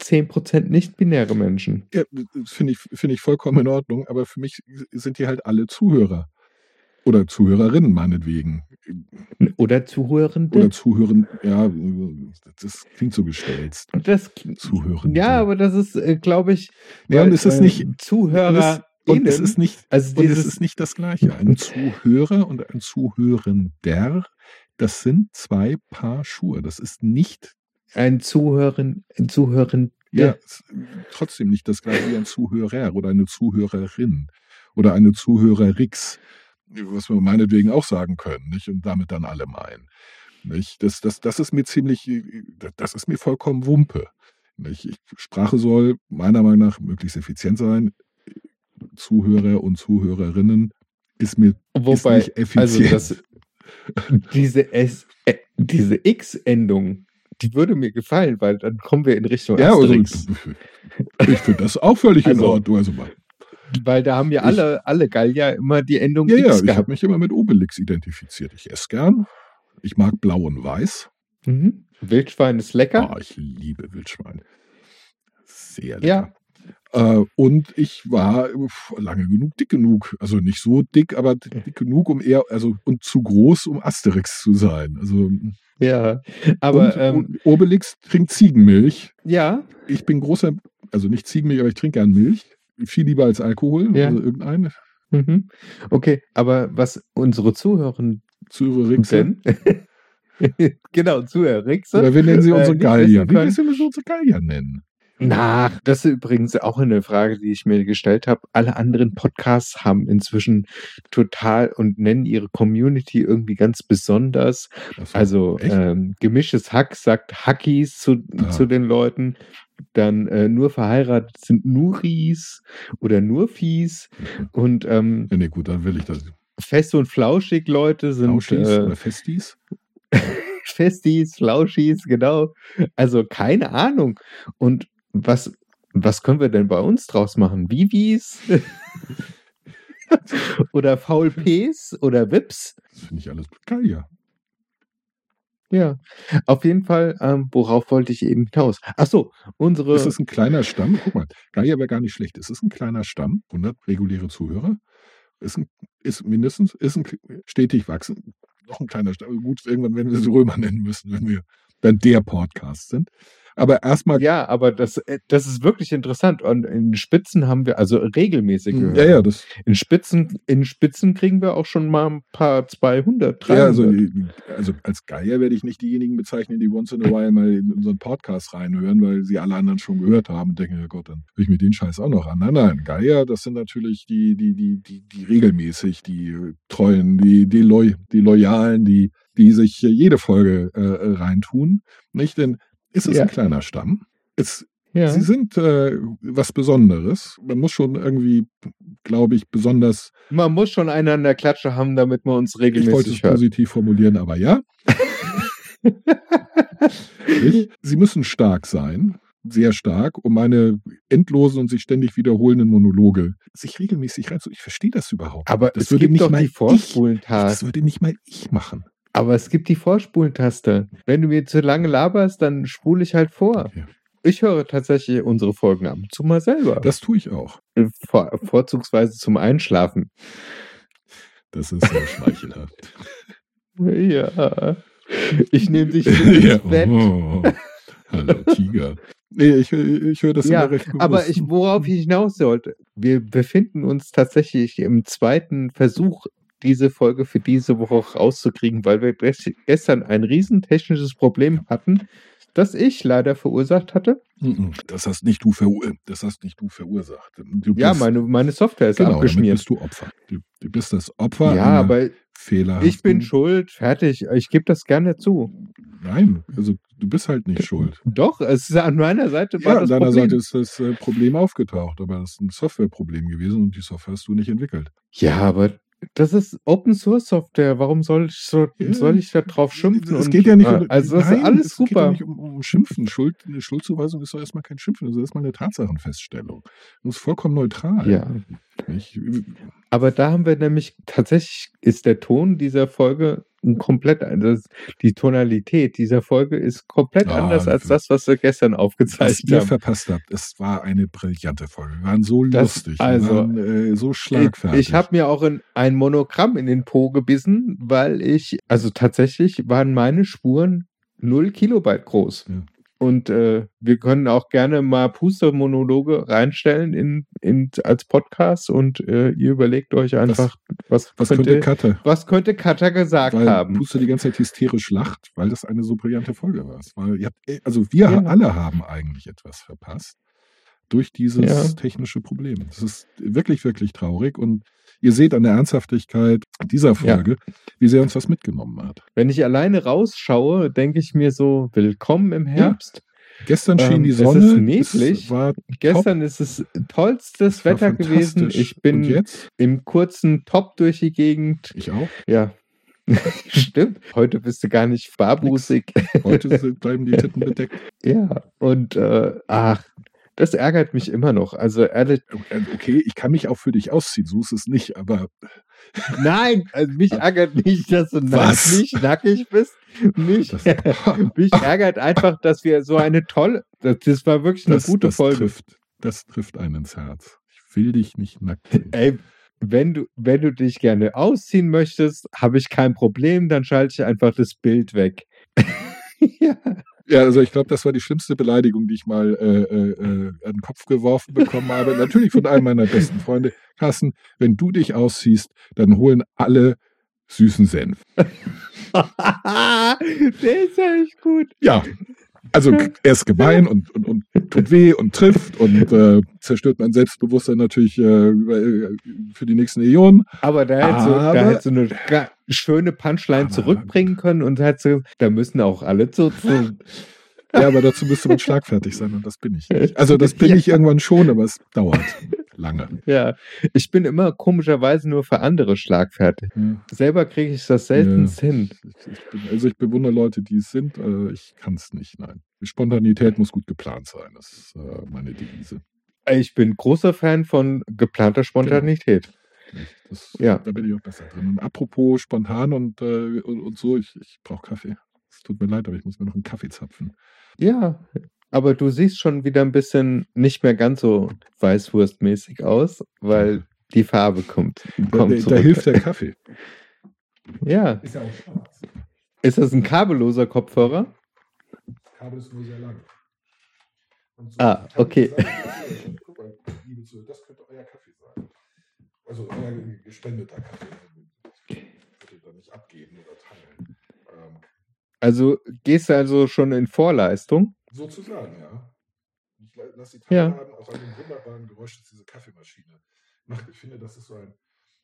10% nicht-binäre Menschen. Ja, das finde ich, finde ich vollkommen in Ordnung, aber für mich sind die halt alle Zuhörer. Oder Zuhörerinnen meinetwegen. Oder Zuhörende. Oder Zuhören, ja, das klingt so gestelzt. das, Zuhörende. ja, aber das ist, äh, glaube ich, Ja, und es ist äh, nicht- Zuhörer. Und es ist nicht, also und es ist nicht das Gleiche. Ein Zuhörer und ein Zuhörender, das sind zwei Paar Schuhe. Das ist nicht, ein Zuhören, ein Zuhören. ja, trotzdem nicht das Gleiche wie ein Zuhörer oder eine Zuhörerin oder eine Zuhörerix, was wir meinetwegen auch sagen können, nicht? Und damit dann alle meinen. Nicht? Das, das, das ist mir ziemlich, das ist mir vollkommen Wumpe. Nicht? Ich, Sprache soll meiner Meinung nach möglichst effizient sein. Zuhörer und Zuhörerinnen ist mir Wobei, ist nicht also effizient. das, diese, S, äh, diese X-Endung, die würde mir gefallen, weil dann kommen wir in Richtung ja, also, Asterix. ich finde das auch völlig in Also- Ordnung. Also, mal- Weil da haben ja Ich- alle, alle Gallier immer die Endung Ja, ja, X ich habe gehabt. mich immer mit Obelix identifiziert. Ich esse gern. Ich mag blau und weiß. Mhm. Wildschwein ist lecker. Ah, ich liebe Wildschwein. Sehr Ja. lecker. Äh, und ich war lange genug dick genug. Also nicht so dick, aber dick genug, um eher, also und zu groß, um Asterix zu sein. Also Ja. Aber und, ähm, und Obelix trinkt Ziegenmilch. ja, Ich bin großer, also nicht Ziegenmilch, aber ich trinke gern Milch. Viel lieber als Alkohol. Ja. Also irgendeine. mhm. okay. Aber was unsere Zuhörenden Zürich. genau, Zuhörerixe. Oder wir nennen sie äh, unsere nicht Gallier. Wie müssen wir unsere Gallier nennen? Na, das ist übrigens auch eine Frage, die ich mir gestellt habe. Alle anderen Podcasts haben inzwischen total und nennen ihre Community irgendwie ganz besonders. Also ähm, gemischtes Hack sagt Hackies zu, Ah. zu den Leuten. Dann äh, nur verheiratet sind Nuris oder Nurfies. Und ähm, Ja, nee, gut, dann will ich das. fest und flauschig Leute sind Lauschis äh, oder Festis? Festis, Flauschis, genau. Also keine Ahnung. Und was, was können wir denn bei uns draus machen? Vivis? oder VLPs oder Vips? Das finde ich alles Gallier. Ja, auf jeden Fall, ähm, worauf wollte ich eben hinaus? Ach so, unsere. Ist es ein kleiner Stamm? Guck mal, Gallier wäre gar nicht schlecht. Es ist ein kleiner Stamm, 100 reguläre Zuhörer. Ist, ein, ist mindestens, ist ein stetig wachsen. Noch ein kleiner Stamm. Gut, irgendwann werden wir es Römer nennen müssen, wenn wir dann der Podcast sind. Aber erstmal, ja, aber das, äh, das ist wirklich interessant. Und in Spitzen haben wir, also regelmäßig. ja, Hörer. ja, das, In Spitzen, in Spitzen kriegen wir auch schon mal ein paar 200, 300. ja, also, also als Gallier werde ich nicht diejenigen bezeichnen, die once in a while mal in unseren Podcast reinhören, weil sie alle anderen schon gehört haben und denken, ja Gott, dann höre ich mir den Scheiß auch noch an. Nein, nein, Gallier, das sind natürlich die, die, die, die, die regelmäßig, die Treuen, die, die, Loy, die Loyalen, die, die sich jede Folge äh, reintun. Nicht? Denn es ist Ja. ein kleiner Stamm. Es, ja. Sie sind äh, was Besonderes. Man muss schon irgendwie, glaube ich, besonders Man muss schon einen an der Klatsche haben, damit man uns ich wollte es regelmäßig hört. positiv formulieren, aber ja. Sie müssen stark sein, sehr stark, um meine endlosen und sich ständig wiederholenden Monologe sich regelmäßig rein. Ich verstehe das überhaupt. Aber das es würde gibt nicht doch mal die ich, das würde nicht mal ich machen. Aber es gibt die Vorspulentaste. Wenn du mir zu lange laberst, dann spule ich halt vor. Ja. Ich höre tatsächlich unsere Folgen ab und zu mal selber. Das tue ich auch. Vor, vorzugsweise zum Einschlafen. Das ist sehr schmeichelhaft. Ja. Ich nehme dich mit ja. ins Bett. Oh. Hallo Tiger. Nee, ich, ich höre das Ja, immer recht bewusst. Aber ich, worauf ich hinaus sollte, wir befinden uns tatsächlich im zweiten Versuch, diese Folge für diese Woche rauszukriegen, weil wir gest- gestern ein riesen technisches Problem hatten, das ich leider verursacht hatte. Mhm. Das hast nicht du, verur das hast nicht du verursacht. Du Ja, meine, meine Software ist genau, abgeschmiert. bist du Opfer. Du, du bist das Opfer Ja, aber fehlerhaften... ich bin schuld. Fertig. Ich gebe das gerne zu. Nein, also du bist halt nicht schuld. Doch, es ist an meiner Seite war Ja, an das deiner Problem. Seite ist das äh, Problem aufgetaucht, aber das ist ein Softwareproblem gewesen und die Software hast du nicht entwickelt. Ja, aber das ist Open Source Software. Warum soll ich so, Ja. soll ich da drauf schimpfen? Es geht ja nicht um, Also das nein, ist alles es geht ja super. nicht um, um Schimpfen. Schuld, eine Schuldzuweisung ist doch erstmal kein Schimpfen, das ist erstmal eine Tatsachenfeststellung. Das ist vollkommen neutral. Ja. Ich, Aber da haben wir nämlich tatsächlich ist der Ton dieser Folge komplett anders. Die Tonalität dieser Folge ist komplett Ah, anders als das, was wir gestern was aufgezeichnet ihr haben. verpasst habt, es war eine brillante Folge. Wir waren so Das- lustig, also, waren äh, so Ich, schlagfertig. ich habe mir auch in ein Monogramm in den Po gebissen, weil ich, also tatsächlich waren meine Spuren 0 Kilobyte groß. Ja. Und äh, wir können auch gerne mal Pustermonologe reinstellen in, in, als Podcast und äh, ihr überlegt euch einfach, was, Was könnte, könnte Katze? was könnte Katja gesagt Weil haben. Puste die ganze Zeit hysterisch lacht, weil das eine so brillante Folge war. War ihr habt, äh, also wir Ja. alle haben eigentlich etwas verpasst durch dieses Ja. technische Problem. Das ist wirklich, wirklich traurig und ihr seht an der Ernsthaftigkeit dieser Folge, wie sehr uns das mitgenommen hat. Wenn ich alleine rausschaue, denke ich mir so, willkommen im Herbst. Gestern schien Ähm, die es Sonne. ist neblig. Es Gestern ist es tollstes es Wetter gewesen. Ich bin im kurzen Top durch die Gegend. Ich auch. Ja. Stimmt. Heute bist du gar nicht barbusig. Heute bleiben die Titten bedeckt. Ja. Und äh, ach, Das ärgert mich immer noch. Also ehrlich, Äh, Okay, ich kann mich auch für dich ausziehen, so ist es nicht, aber nein, also mich ärgert nicht, dass du Was? nicht nackig bist. Mich, das, mich ärgert einfach, dass wir so eine tolle, das, das war wirklich eine das, gute das Folge. trifft, das trifft einen ins Herz. Ich will dich nicht nackt sehen. Ey, wenn du, wenn du dich gerne ausziehen möchtest, habe ich kein Problem, dann schalte ich einfach das Bild weg. ja. Ja, also ich glaube, das war die schlimmste Beleidigung, die ich mal äh, äh, äh, an den Kopf geworfen bekommen habe. Natürlich von einem meiner besten Freunde. Carsten, wenn du dich ausziehst, dann holen alle süßen Senf. Der ist ja echt gut. Ja, also er ist gemein und, und, und tut weh und trifft und äh, zerstört mein Selbstbewusstsein natürlich äh, äh, für die nächsten Äonen. Aber da hättest du, da Aber- hättest du eine schöne Punchline zurückbringen können und hättest du, da müssen auch alle zu. zu Ja, aber dazu müsste man schlagfertig sein und das bin ich nicht. Also das bin ich irgendwann schon, aber es dauert lange. ja, ich bin immer komischerweise nur für andere schlagfertig. Selber kriege ich das selten Ja. hin. Ich, bin, also ich bewundere Leute, die es sind. Äh, ich kann es nicht, nein. Spontanität muss gut geplant sein. Das ist äh, meine Devise. Ich bin großer Fan von geplanter Spontanität. Das, Ja. Da bin ich auch besser drin. Und apropos spontan und, äh, und, und so, ich, ich brauche Kaffee. Es tut mir leid, aber ich muss mir noch einen Kaffee zapfen. Ja, aber du siehst schon wieder ein bisschen nicht mehr ganz so weißwurstmäßig aus, weil die Farbe kommt. Da, kommt da, da zurück. hilft der Kaffee. Ja. Ist ja auch schwarz. Ist das ein kabelloser Kopfhörer? Das Kabel ist nur sehr lang. So Ah, okay. Das könnte euer Kaffee sein. Also euer gespendeter Kaffee. Könnt ihr da nicht abgeben oder teilen. Ähm, Also gehst du also schon in Vorleistung? Sozusagen, ja. Ich la- lasse die Ja. teilhaben auch an dem wunderbaren Geräusch, das diese Kaffeemaschine macht. Ich finde, das ist so ein,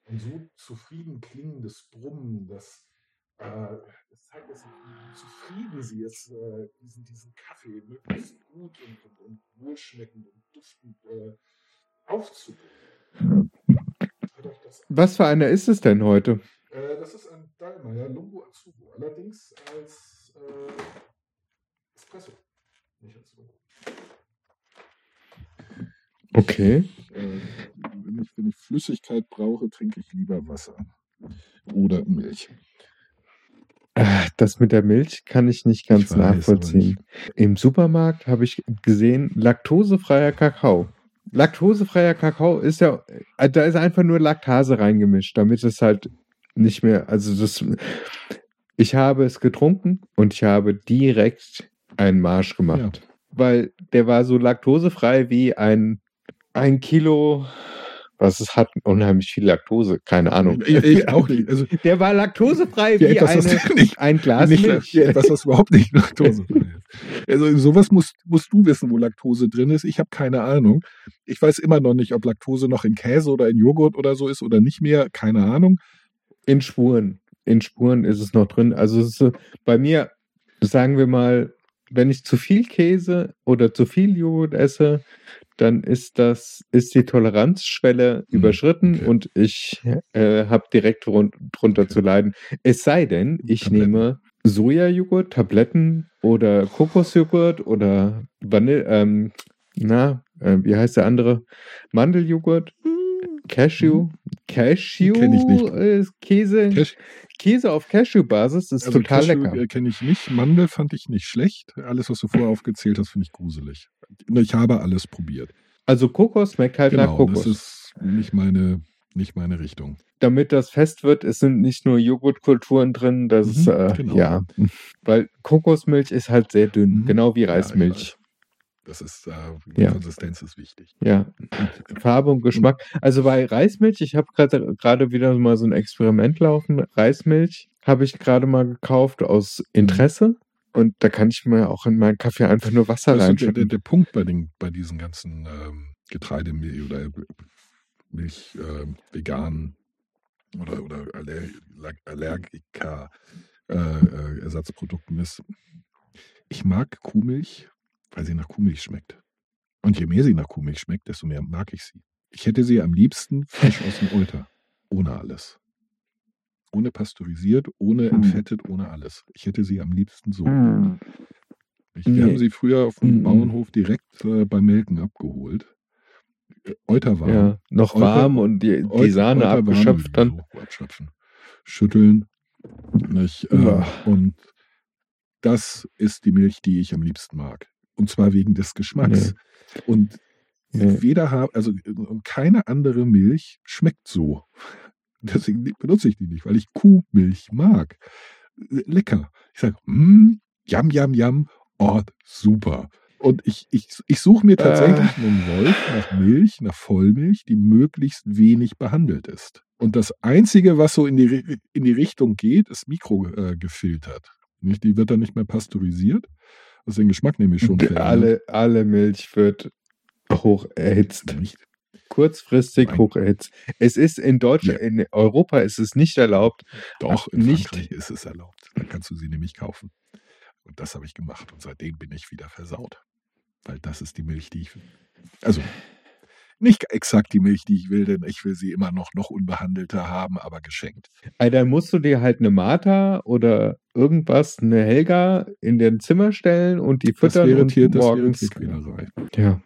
ein so zufrieden klingendes Brummen, das, äh, das zeigt, dass wie zufrieden sie ist, äh, diesen, diesen Kaffee möglichst gut und, und, und wohlschmeckend und duftend äh, an. Was für einer ist es denn heute? Äh, das ist ein Dallmayr Lungo Azubo, allerdings als äh, Espresso. Okay. Äh, wenn, ich, wenn ich Flüssigkeit brauche, trinke ich lieber Wasser oder Milch. Ah, Das mit der Milch kann ich nicht ganz Ich weiß, nachvollziehen. Im Supermarkt habe ich gesehen, laktosefreier Kakao. Laktosefreier Kakao ist ja, äh, da ist einfach nur Laktase reingemischt, damit es halt nicht mehr, also das, ich habe es getrunken und ich habe direkt einen Marsch gemacht. Weil der war so laktosefrei wie ein, ein Kilo, was es hat, unheimlich viel Laktose, keine Ahnung. Ich, ich auch nicht. Also, Der war laktosefrei ja, wie etwas, was eine, nicht, ein Glas nicht, Milch. ja, etwas, was überhaupt nicht Laktose drin ist. Also sowas musst, musst du wissen, wo Laktose drin ist. Ich habe keine Ahnung. Ich weiß immer noch nicht, ob Laktose noch in Käse oder in Joghurt oder so ist oder nicht mehr. Keine Ahnung. In Spuren. In Spuren ist es noch drin. Also ist bei mir, sagen wir mal, wenn ich zu viel Käse oder zu viel Joghurt esse, dann ist das, ist die Toleranzschwelle Hm, überschritten okay. und ich äh, habe direkt run drunter Okay. zu leiden. Es sei denn, ich Tabletten. nehme Sojajoghurt, Tabletten oder Kokosjoghurt oder Vanille, ähm, na, äh, wie heißt der andere? Mandeljoghurt, Cashew, Cashew Kenn ich nicht. äh, Käse, Cash, Käse auf Cashew-Basis ist also total Cashew, lecker. äh, kenne ich nicht. Mandel fand ich nicht schlecht. Alles, was du vorher aufgezählt hast, finde ich gruselig. Ich habe alles probiert. Also Kokos schmeckt halt nach Genau, das Kokos. ist nicht meine, nicht meine Richtung. Damit das fest wird, es sind nicht nur Joghurtkulturen drin, das Mhm, ist, äh, genau. ja, weil Kokosmilch ist halt sehr dünn, Mhm. genau wie Ja, Reismilch. weiß. Das ist, äh, die Ja. Konsistenz ist wichtig. Ja, Farbe und Geschmack. Also bei Reismilch, ich habe gerade gerade wieder mal so ein Experiment laufen. Reismilch habe ich gerade mal gekauft aus Interesse. Und da kann ich mir auch in meinen Kaffee einfach nur Wasser Also der, der, reinschütten. der Punkt bei, den, bei diesen ganzen ähm, Getreidemilch oder Milch, äh, veganen oder, oder Aller Allergiker äh, äh, Ersatzprodukten ist, ich mag Kuhmilch, weil sie nach Kuhmilch schmeckt. Und je mehr sie nach Kuhmilch schmeckt, desto mehr mag ich sie. Ich hätte sie am liebsten frisch aus dem Euter. Ohne alles. Ohne pasteurisiert, ohne Hm. entfettet, ohne alles. Ich hätte sie am liebsten so. Hm. Ich, wir Nee. haben sie früher auf dem Mhm. Bauernhof direkt äh, beim Melken abgeholt. Äh, Euterwarm. Ja, noch Euter- warm und die, die Euter- Sahne Euterwarm abgeschöpft dann. so abschöpfen. Schütteln. Nicht, äh, Uah. und das ist die Milch, die ich am liebsten mag. Und zwar wegen des Geschmacks. Und Nee. weder habe, also und keine andere Milch schmeckt so. Deswegen benutze ich die nicht, weil ich Kuhmilch mag. Lecker. Ich sage, mm, yam, yam, yam, oh, super. Und ich, ich, ich suche mir tatsächlich einen Wolf nach Milch, nach Vollmilch, die möglichst wenig behandelt ist. Und das Einzige, was so in die, in die Richtung geht, ist mikrogefiltert. Nicht? Die wird dann nicht mehr pasteurisiert, was den Geschmack nämlich schon verändert. Alle, alle Milch wird hoch erhitzt. Nicht? Kurzfristig Nein. hoch erhitzt. Es ist in Deutschland, in Europa ist es nicht erlaubt. Doch, in nicht. Frankreich ist es erlaubt. Dann kannst du sie nämlich kaufen. Und das habe ich gemacht. Und seitdem bin ich wieder versaut. Weil das ist die Milch, die ich. Also nicht exakt die Milch, die ich will, denn ich will sie immer noch, noch unbehandelter haben, aber geschenkt. Also dann musst du dir halt eine Martha oder irgendwas, eine Helga in dein Zimmer stellen und die Das füttern wäre, und Tier, das wäre morgens. Tierquälerei. Ja.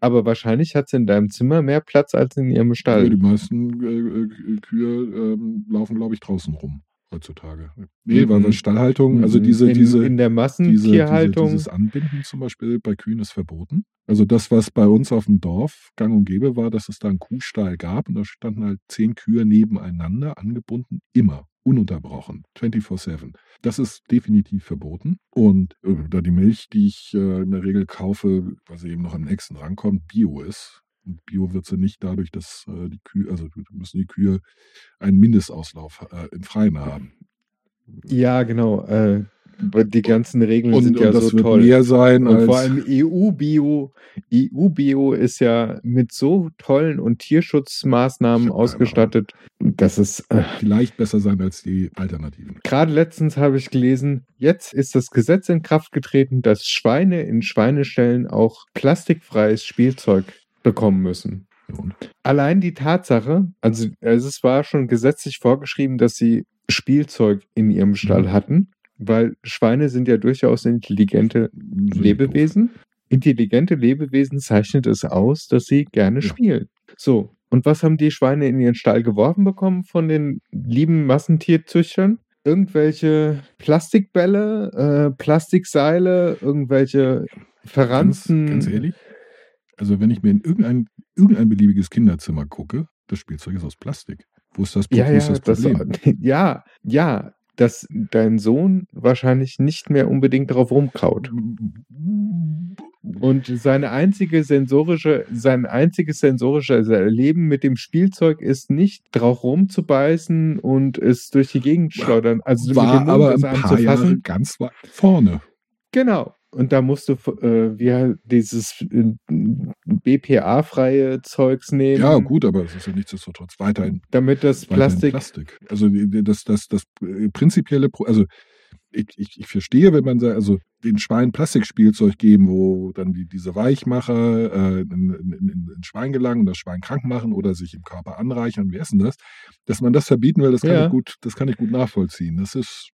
Aber wahrscheinlich hat sie in deinem Zimmer mehr Platz als in ihrem Ja, Stall. die meisten äh, äh, Kühe ähm, laufen, glaube ich, draußen rum heutzutage. Nee, weil, Mhm. weil Stallhaltung, also diese, in, diese, in der diese, diese, Massentierhaltung. dieses Anbinden zum Beispiel bei Kühen ist verboten. Also das, was bei uns auf dem Dorf gang und gäbe war, dass es da einen Kuhstall gab und da standen halt zehn Kühe nebeneinander, angebunden, immer, ununterbrochen, 24-7. Das ist definitiv verboten. Und äh, da die Milch, die ich äh, in der Regel kaufe, weil sie eben noch am nächsten rankommt, Bio ist. Und Bio wird sie nicht dadurch, dass äh, die Kühe, also müssen die Kühe einen Mindestauslauf äh, im Freien haben. ja, genau. Äh, die ganzen Regeln Und, sind und ja das so wird toll. mehr sein Und vor allem EU-Bio. EU-Bio ist ja mit so tollen und Tierschutzmaßnahmen ausgestattet. Das ist äh, vielleicht besser sein als die Alternativen. gerade letztens habe ich gelesen, jetzt ist das Gesetz in Kraft getreten, dass Schweine in Schweineställen auch plastikfreies Spielzeug bekommen müssen. Allein die Tatsache, also es war schon gesetzlich vorgeschrieben, dass sie Spielzeug in ihrem Stall Mhm. hatten, weil Schweine sind ja durchaus intelligente Lebewesen. Intelligente Lebewesen zeichnet es aus, dass sie gerne spielen. So, und was haben die Schweine in ihren Stall geworfen bekommen von den lieben Massentierzüchtern? Irgendwelche Plastikbälle, äh, Plastikseile, irgendwelche Ganz, Verranzen. ganz ehrlich, also wenn ich mir in irgendein, irgendein beliebiges Kinderzimmer gucke, das Spielzeug ist aus Plastik. Wo ist das, Ja, ja, ist das das, Problem? ja, ja, dass dein Sohn wahrscheinlich nicht mehr unbedingt drauf rumkaut. Und seine einzige sensorische, sein einziges sensorisches Erleben mit dem Spielzeug ist nicht drauf rumzubeißen und es durch die Gegend schleudern. Also mit dem War Mund aber ein paar Jahre ganz weit vorne. Genau. Und da musst du äh, halt dieses äh, BPA-freie Zeugs nehmen, Ja, gut, aber es ist ja nichtsdestotrotz weiterhin damit das Plastik. Plastik. Also das, das, das äh, prinzipielle, Pro also ich, ich, ich verstehe, wenn man sagt, also den Schwein Plastikspielzeug geben, wo dann die, diese Weichmacher äh, in, in, in, in Schwein gelangen und das Schwein krank machen oder sich im Körper anreichern, wie essen das, dass man das verbieten will, das kann Ja. ich gut, das kann ich gut nachvollziehen. Das ist,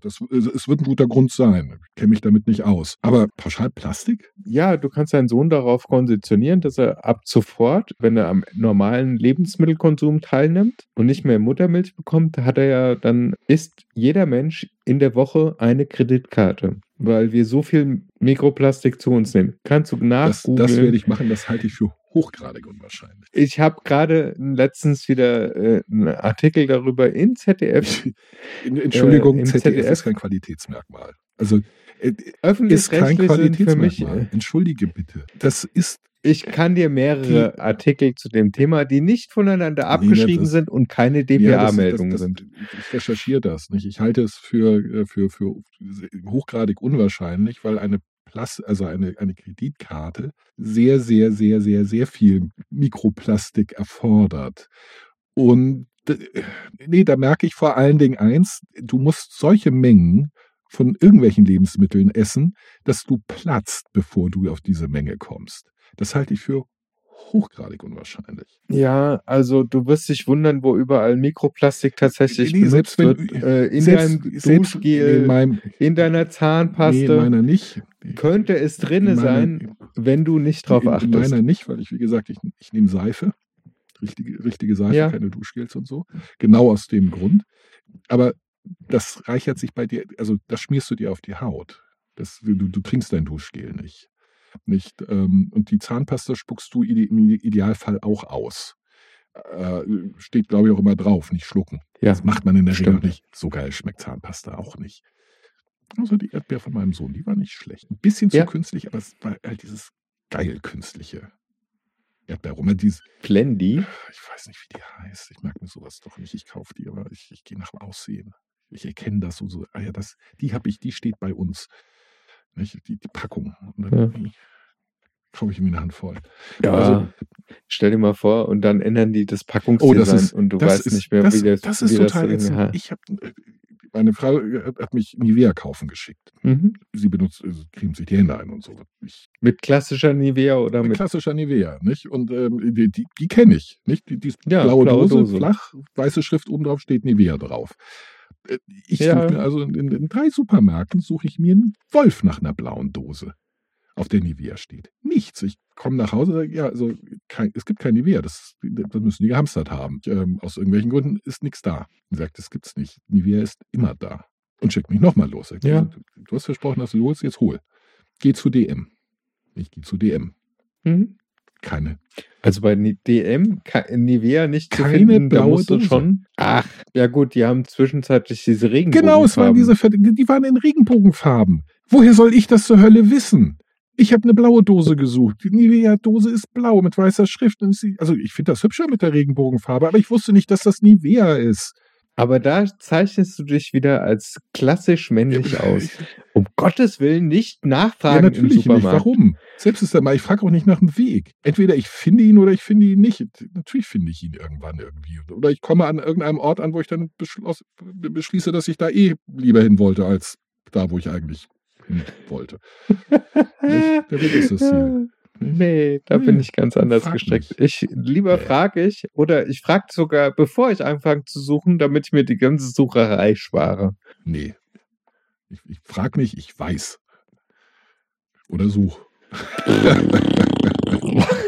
das, es wird ein guter Grund sein. Ich kenne mich damit nicht aus. Aber pauschal Plastik? Ja, du kannst deinen Sohn darauf konditionieren, dass er ab sofort, wenn er am normalen Lebensmittelkonsum teilnimmt und nicht mehr Muttermilch bekommt, hat er ja dann, isst jeder Mensch in der Woche eine Kreditkarte, weil wir so viel Mikroplastik zu uns nehmen. Kannst du Das, nachgoogeln. das werde ich machen, das halte ich für hochgradig unwahrscheinlich. Ich habe gerade letztens wieder äh, einen Artikel darüber in ZDF. Entschuldigung, Äh, ZDF, ZDF. ist kein Qualitätsmerkmal. Also äh, ist kein für mich. Qualitätsmerkmal. äh, Entschuldige bitte. Das ist Ich kann dir mehrere Artikel zu dem Thema, die nicht voneinander abgeschrieben das- sind und keine ja, DPA-Meldungen das- sind. Ich recherchiere das nicht. Ich halte es für, äh, für, für hochgradig unwahrscheinlich, weil eine Plas also eine, eine Kreditkarte sehr, sehr, sehr, sehr, sehr viel Mikroplastik erfordert. Und nee, da merke ich vor allen Dingen eins, du musst solche Mengen von irgendwelchen Lebensmitteln essen, dass du platzt, bevor du auf diese Menge kommst. Das halte ich für hochgradig unwahrscheinlich. Ja, also du wirst dich wundern, wo überall Mikroplastik tatsächlich Nee, selbst benutzt wenn- wird. Äh, in selbst- deinem selbst Duschgel, in meinem, in deiner nee, Zahnpaste. in meiner nicht. könnte es drinne In meiner- sein, wenn du nicht drauf in, in achtest. meiner nicht, weil ich, wie gesagt, ich, ich nehme Seife. Richtige, richtige Seife, Ja. keine Duschgels und so. Genau aus dem Grund. Aber das reichert sich bei dir, also das schmierst du dir auf die Haut. Das, du, du trinkst dein Duschgel nicht. Nicht ähm, und die Zahnpasta spuckst du ide, im Idealfall auch aus. Äh, steht, glaube ich, auch immer drauf, nicht schlucken. Ja, Das macht man in der Regel nicht. So geil schmeckt Zahnpasta auch nicht. Also die Erdbeer von meinem Sohn, die war nicht schlecht. Ein bisschen zu Ja. künstlich, aber es war halt dieses geil künstliche Erdbeeraroma. Dieses, Plendy. ich weiß nicht, wie die heißt. Ich mag mir sowas doch nicht. Ich kaufe die, aber ich, ich gehe nach dem Aussehen. Ich erkenne das so. so ah ja, das, die habe ich, die steht bei uns. Nicht? Die, die Packung. Und dann kaufe ich mir eine Hand voll. Ja, Also- stell dir mal vor, und dann ändern die das Oh, Packungsdesign das ist, und du das weißt ist, nicht mehr, das, wie das, das ist wie total Ding ätzend. Ich habe, meine Frau äh, hat mich Nivea kaufen geschickt. Mhm. Sie benutzt, also cremt sich die Hände ein und so. Ich Mit klassischer Nivea oder Mit mit. klassischer Nivea, nicht? Und ähm, die, die, die kenne ich, nicht? Die, die ist Ja, blaue, blaue Dose, Dose. flach, weiße Schrift oben drauf steht Nivea drauf. Äh, Ich Ja. suche mir also in, in drei Supermärkten suche ich mir einen Wolf nach einer blauen Dose, auf der Nivea steht. Nichts. Ich komme nach Hause, sage, ja, also kein, es gibt kein Nivea, das, das müssen die gehamstert haben. Ähm, aus irgendwelchen Gründen ist nichts da. Sie sagt, das gibt's nicht. Nivea ist immer da. Und schickt mich nochmal los. Sagt, Ja. du, du hast versprochen, dass du holst, jetzt hol. Geh zu DM. Ich gehe zu DM Mhm. Keine. Also bei DM, Nivea nicht zu Keine finden, da blaue musst du Dose. schon. Ach, ja gut, die haben zwischenzeitlich diese Regenbogen. Genau, es waren diese, die waren in Regenbogenfarben. Woher soll ich das zur Hölle wissen? Ich habe eine blaue Dose gesucht. Die Nivea-Dose ist blau mit weißer Schrift. Also ich finde das hübscher mit der Regenbogenfarbe, aber ich wusste nicht, dass das Nivea ist. Aber da zeichnest du dich wieder als klassisch männlich aus. Um Gottes Willen nicht Ja, nachfragen im natürlich nicht. Supermarkt. Warum? Selbst ist mal, ich frage auch nicht nach dem Weg. Entweder ich finde ihn oder ich finde ihn nicht. Natürlich finde ich ihn irgendwann irgendwie. Oder ich komme an irgendeinem Ort an, wo ich dann beschließe, dass ich da eh lieber hin wollte, als da, wo ich eigentlich hin wollte. Nicht? Der Weg ist das Ziel. Nee, da Nee, bin ich ganz anders gestrickt. Ich lieber Nee. frage ich oder ich frage sogar, bevor ich anfange zu suchen, damit ich mir die ganze Sucherei spare. Nee. Ich, ich frage nicht, ich weiß. Oder such.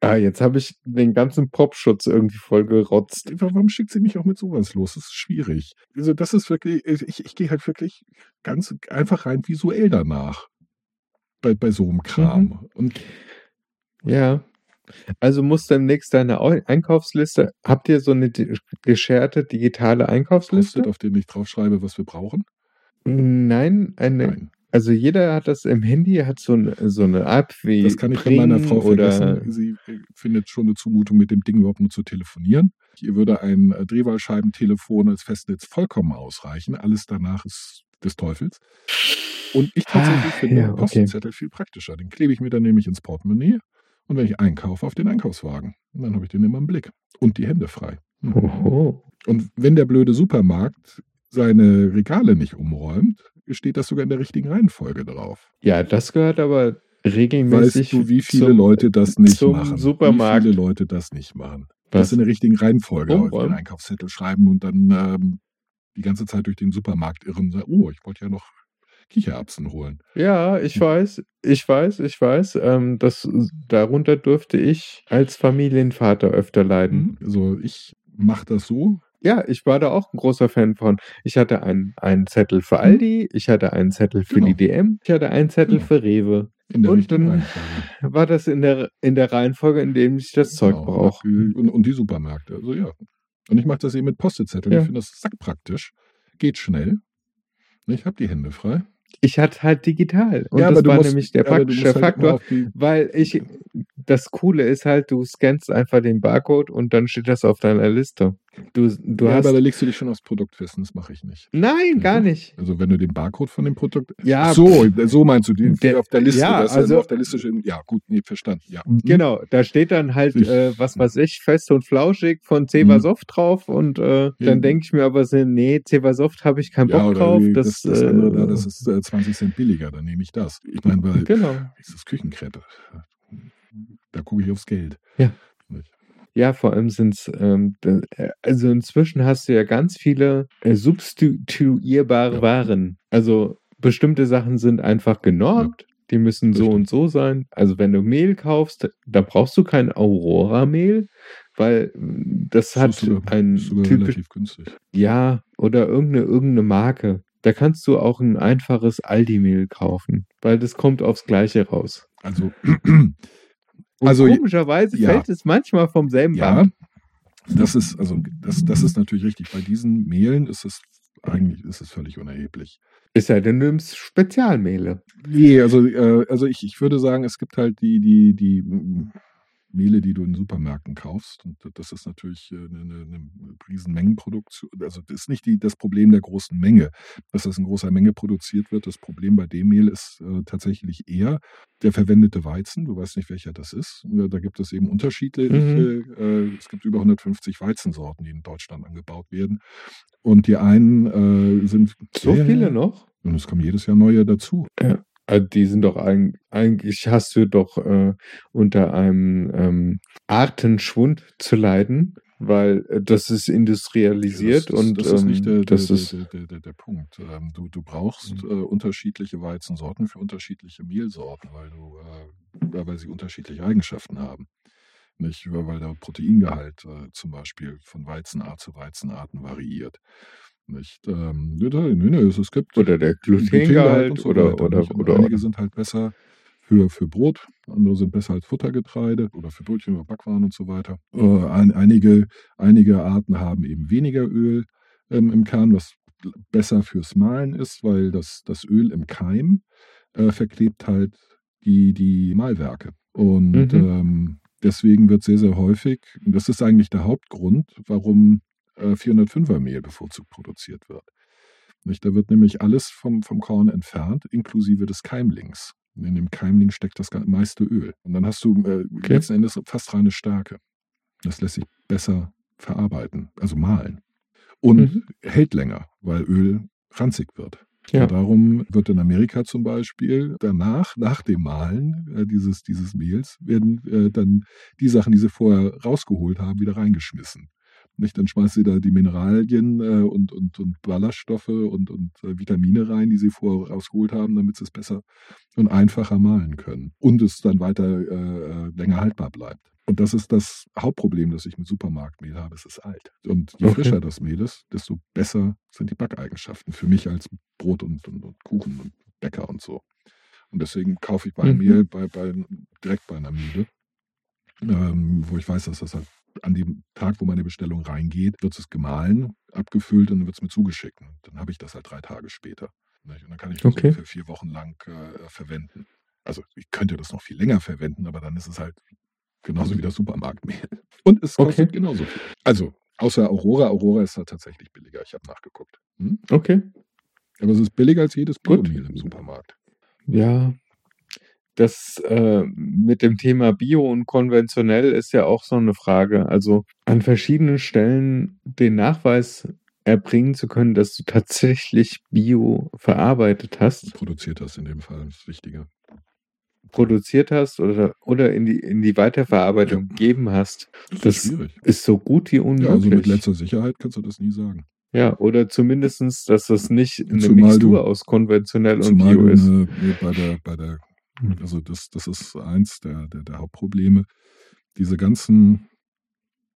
Ah, jetzt habe ich den ganzen Popschutz irgendwie voll gerotzt. Warum schickt sie mich auch mit sowas los? Das ist schwierig. Also, das ist wirklich, ich, ich gehe halt wirklich ganz einfach rein visuell danach. Bei, bei so einem Kram. Mhm. Und Ja. Also muss demnächst deine Au- Einkaufsliste. Habt ihr so eine gescherte digitale Einkaufsliste? Post-it, auf dem ich draufschreibe, was wir brauchen? Nein, eine. Nein. Also jeder hat das im Handy, hat so eine, so eine App wie Das kann ich Bring von meiner Frau oder vergessen. Sie äh, findet schon eine Zumutung, mit dem Ding überhaupt nur zu telefonieren. Ihr würde ein äh, Drehwahlscheibentelefon als Festnetz vollkommen ausreichen. Alles danach ist des Teufels. Und ich tatsächlich Ah, finde ja, okay. Postzettel viel praktischer. Den klebe ich mir dann nämlich ins Portemonnaie und wenn ich einkaufe, auf den Einkaufswagen. Und dann habe ich den immer im Blick. Und die Hände frei. Hm. Oho. Und wenn der blöde Supermarkt seine Regale nicht umräumt, steht das sogar in der richtigen Reihenfolge drauf. Ja, das gehört aber regelmäßig. Weißt du, wie viele zum- Leute das nicht zum machen? Supermarkt. Wie viele Leute das nicht machen? Was? Das in der richtigen Reihenfolge auf den Umräumen? Einkaufszettel schreiben und dann ähm, die ganze Zeit durch den Supermarkt irren und sagen, oh, ich wollte ja noch Kichererbsen holen. Ja, ich weiß, ich weiß, ich weiß. Ähm, das, darunter dürfte ich als Familienvater öfter leiden. Also ich mache das so. Ja, ich war da auch ein großer Fan von. Ich hatte einen, einen Zettel für Aldi, ich hatte einen Zettel für Genau. die DM, ich hatte einen Zettel Genau. für Rewe. Und dann Reihenfolge. war das in der, in der Reihenfolge, in dem ich das Zeug Genau, brauche. Und, und die Supermärkte. Also ja. Und ich mache das eben mit Post-it-Zetteln. Ja. Ich finde das sackpraktisch. Geht schnell. Ich habe die Hände frei. Ich hatte halt digital. Und ja, das war musst, nämlich der praktische halt Faktor. Weil ich, das Coole ist halt, du scannst einfach den Barcode und dann steht das auf deiner Liste. Du, du ja, hast. aber da legst du dich schon aufs Produkt fest. und Das mache ich nicht. Nein, gar nicht. Also wenn du den Barcode von dem Produkt. Ja, so, so meinst du, die, die Der- auf der Liste. ja, das ist also- auf der Liste stehen. Ja, gut, nee, verstanden. Ja. Hm. Genau, da steht dann halt, Ich- äh, was weiß ich, fest und flauschig von Cevasoft drauf und äh, dann denke ich mir aber so, nee, Cevasoft habe ich keinen Bock Ja, drauf. wie Das, das, das andere da, äh, das ist äh, 20 Cent billiger, dann nehme ich das. Ich meine, weil Genau. ist das Küchenkreppe. Da gucke ich aufs Geld. Ja. Ja, vor allem sind es, ähm, äh, also inzwischen hast du ja ganz viele äh, substituierbare Ja. Waren. Also bestimmte Sachen sind einfach genormt, die müssen so Richtig. und so sein. Also wenn du Mehl kaufst, da brauchst du kein Aurora-Mehl, weil mm, das hat ist sogar, ein typisch, ja, oder irgendeine, irgendeine Marke. Da kannst du auch ein einfaches Aldi-Mehl kaufen, weil das kommt aufs Gleiche raus. Also, Und Also, komischerweise ja. fällt es manchmal vom selben ja, Band. das ist, also, das, das ist natürlich richtig. Bei diesen Mehlen ist es eigentlich ist es völlig unerheblich. Ist ja, du nimmst Spezialmehle. Nee, also, äh, also ich, ich würde sagen, es gibt halt die, die, die Mehle, die du in Supermärkten kaufst. Und das ist natürlich äh, eine, eine, eine Riesenmengenproduktion. Also das ist nicht die, das Problem der großen Menge, dass das in großer Menge produziert wird. Das Problem bei dem Mehl ist äh, tatsächlich eher der verwendete Weizen. Du weißt nicht, welcher das ist. Äh, Da gibt es eben unterschiedliche. Äh, es gibt über 150 Weizensorten, die in Deutschland angebaut werden. Und die einen äh, sind So viele noch? Und es kommen jedes Jahr neue dazu. Also die sind doch ein, eigentlich hast du doch äh, unter einem ähm, Artenschwund zu leiden, weil äh, das ist industrialisiert das, das, und das ist ähm, nicht der, der, das der, ist der, der, der, Punkt. Ähm, du, du brauchst Mhm. äh, unterschiedliche Weizensorten für unterschiedliche Mehlsorten, weil, du, äh, ja, weil sie unterschiedliche Eigenschaften haben. Nicht, weil der Proteingehalt äh, zum Beispiel von Weizenart zu Weizenarten variiert. Nicht, ähm, nee, nee, es, gibt oder der Glutengehalt so oder oder? Und oder, einige sind halt besser für, für Brot, andere sind besser als Futtergetreide oder für Brötchen oder Backwaren und so weiter. Äh, ein, einige, einige Arten haben eben weniger Öl ähm, im Kern, was besser fürs Mahlen ist, weil das, das Öl im Keim äh, verklebt halt die, die Mahlwerke. Und Mhm. ähm, deswegen wird sehr, sehr häufig, und das ist eigentlich der Hauptgrund, warum äh, 405er Mehl bevorzugt produziert wird. Nicht? Da wird nämlich alles vom, vom Korn entfernt, inklusive des Keimlings. In dem Keimling steckt das meiste Öl. Und dann hast du äh, Okay. letzten Endes fast reine Stärke. Das lässt sich besser verarbeiten, also mahlen. Und Mhm. hält länger, weil Öl ranzig wird. Ja. Und darum wird in Amerika zum Beispiel danach, nach dem Mahlen äh, dieses, dieses Mehls, werden äh, dann die Sachen, die sie vorher rausgeholt haben, wieder reingeschmissen. Nicht? Dann schmeißt sie da die Mineralien äh, und, und, und Ballaststoffe und, und äh, Vitamine rein, die sie vorher rausgeholt haben, damit sie es besser und einfacher mahlen können. Und es dann weiter äh, äh, länger haltbar bleibt. Und das ist das Hauptproblem, das ich mit Supermarktmehl habe. Es ist alt. Und je Okay. frischer das Mehl ist, desto besser sind die Backeigenschaften. Für mich als Brot und, und, und Kuchen und Bäcker und so. Und deswegen kaufe ich mein Mhm. Mehl bei, bei, direkt bei einer Mühle, ähm, wo ich weiß, dass das halt an dem Tag, wo meine Bestellung reingeht, wird es gemahlen, abgefüllt und dann wird es mir zugeschickt. Und dann habe ich das halt drei Tage später. Nicht? Und dann kann ich das Okay. ungefähr vier Wochen lang äh, verwenden. Also ich könnte das noch viel länger verwenden, aber dann ist es halt genauso wie das Supermarktmehl. Und es kostet Okay. genauso viel. Also, außer Aurora. Aurora ist halt tatsächlich billiger. Ich habe nachgeguckt. Hm? Okay. Aber es ist billiger als jedes. Biomehl im Supermarkt. Ja. Das äh, mit dem Thema Bio und konventionell ist ja auch so eine Frage. Also an verschiedenen Stellen den Nachweis erbringen zu können, dass du tatsächlich Bio verarbeitet hast, Produziert das in dem Fall, das ist wichtiger. produziert hast oder, oder in die, in die Weiterverarbeitung gegeben hast, Das, Das ist schwierig. ist so gut wie Ja, also unmöglich. mit letzter Sicherheit kannst du das nie sagen. Ja, oder zumindestens, dass das nicht eine Zumal Mixtur du- aus konventionell und Bio ist. eine, bei der, bei der, also das, das ist eins der, der, der Hauptprobleme. Diese ganzen,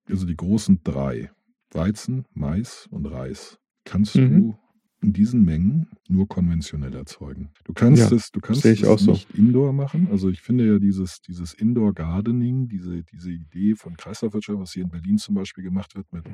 also die großen drei, Weizen, Mais und Reis, kannst Mhm. du in diesen Mengen nur konventionell erzeugen. Du kannst Ja, es, du kannst es auch so. nicht indoor machen. Also ich finde ja dieses, dieses Indoor Gardening, diese, diese Idee von Kreislaufwirtschaft, was hier in Berlin zum Beispiel gemacht wird mit,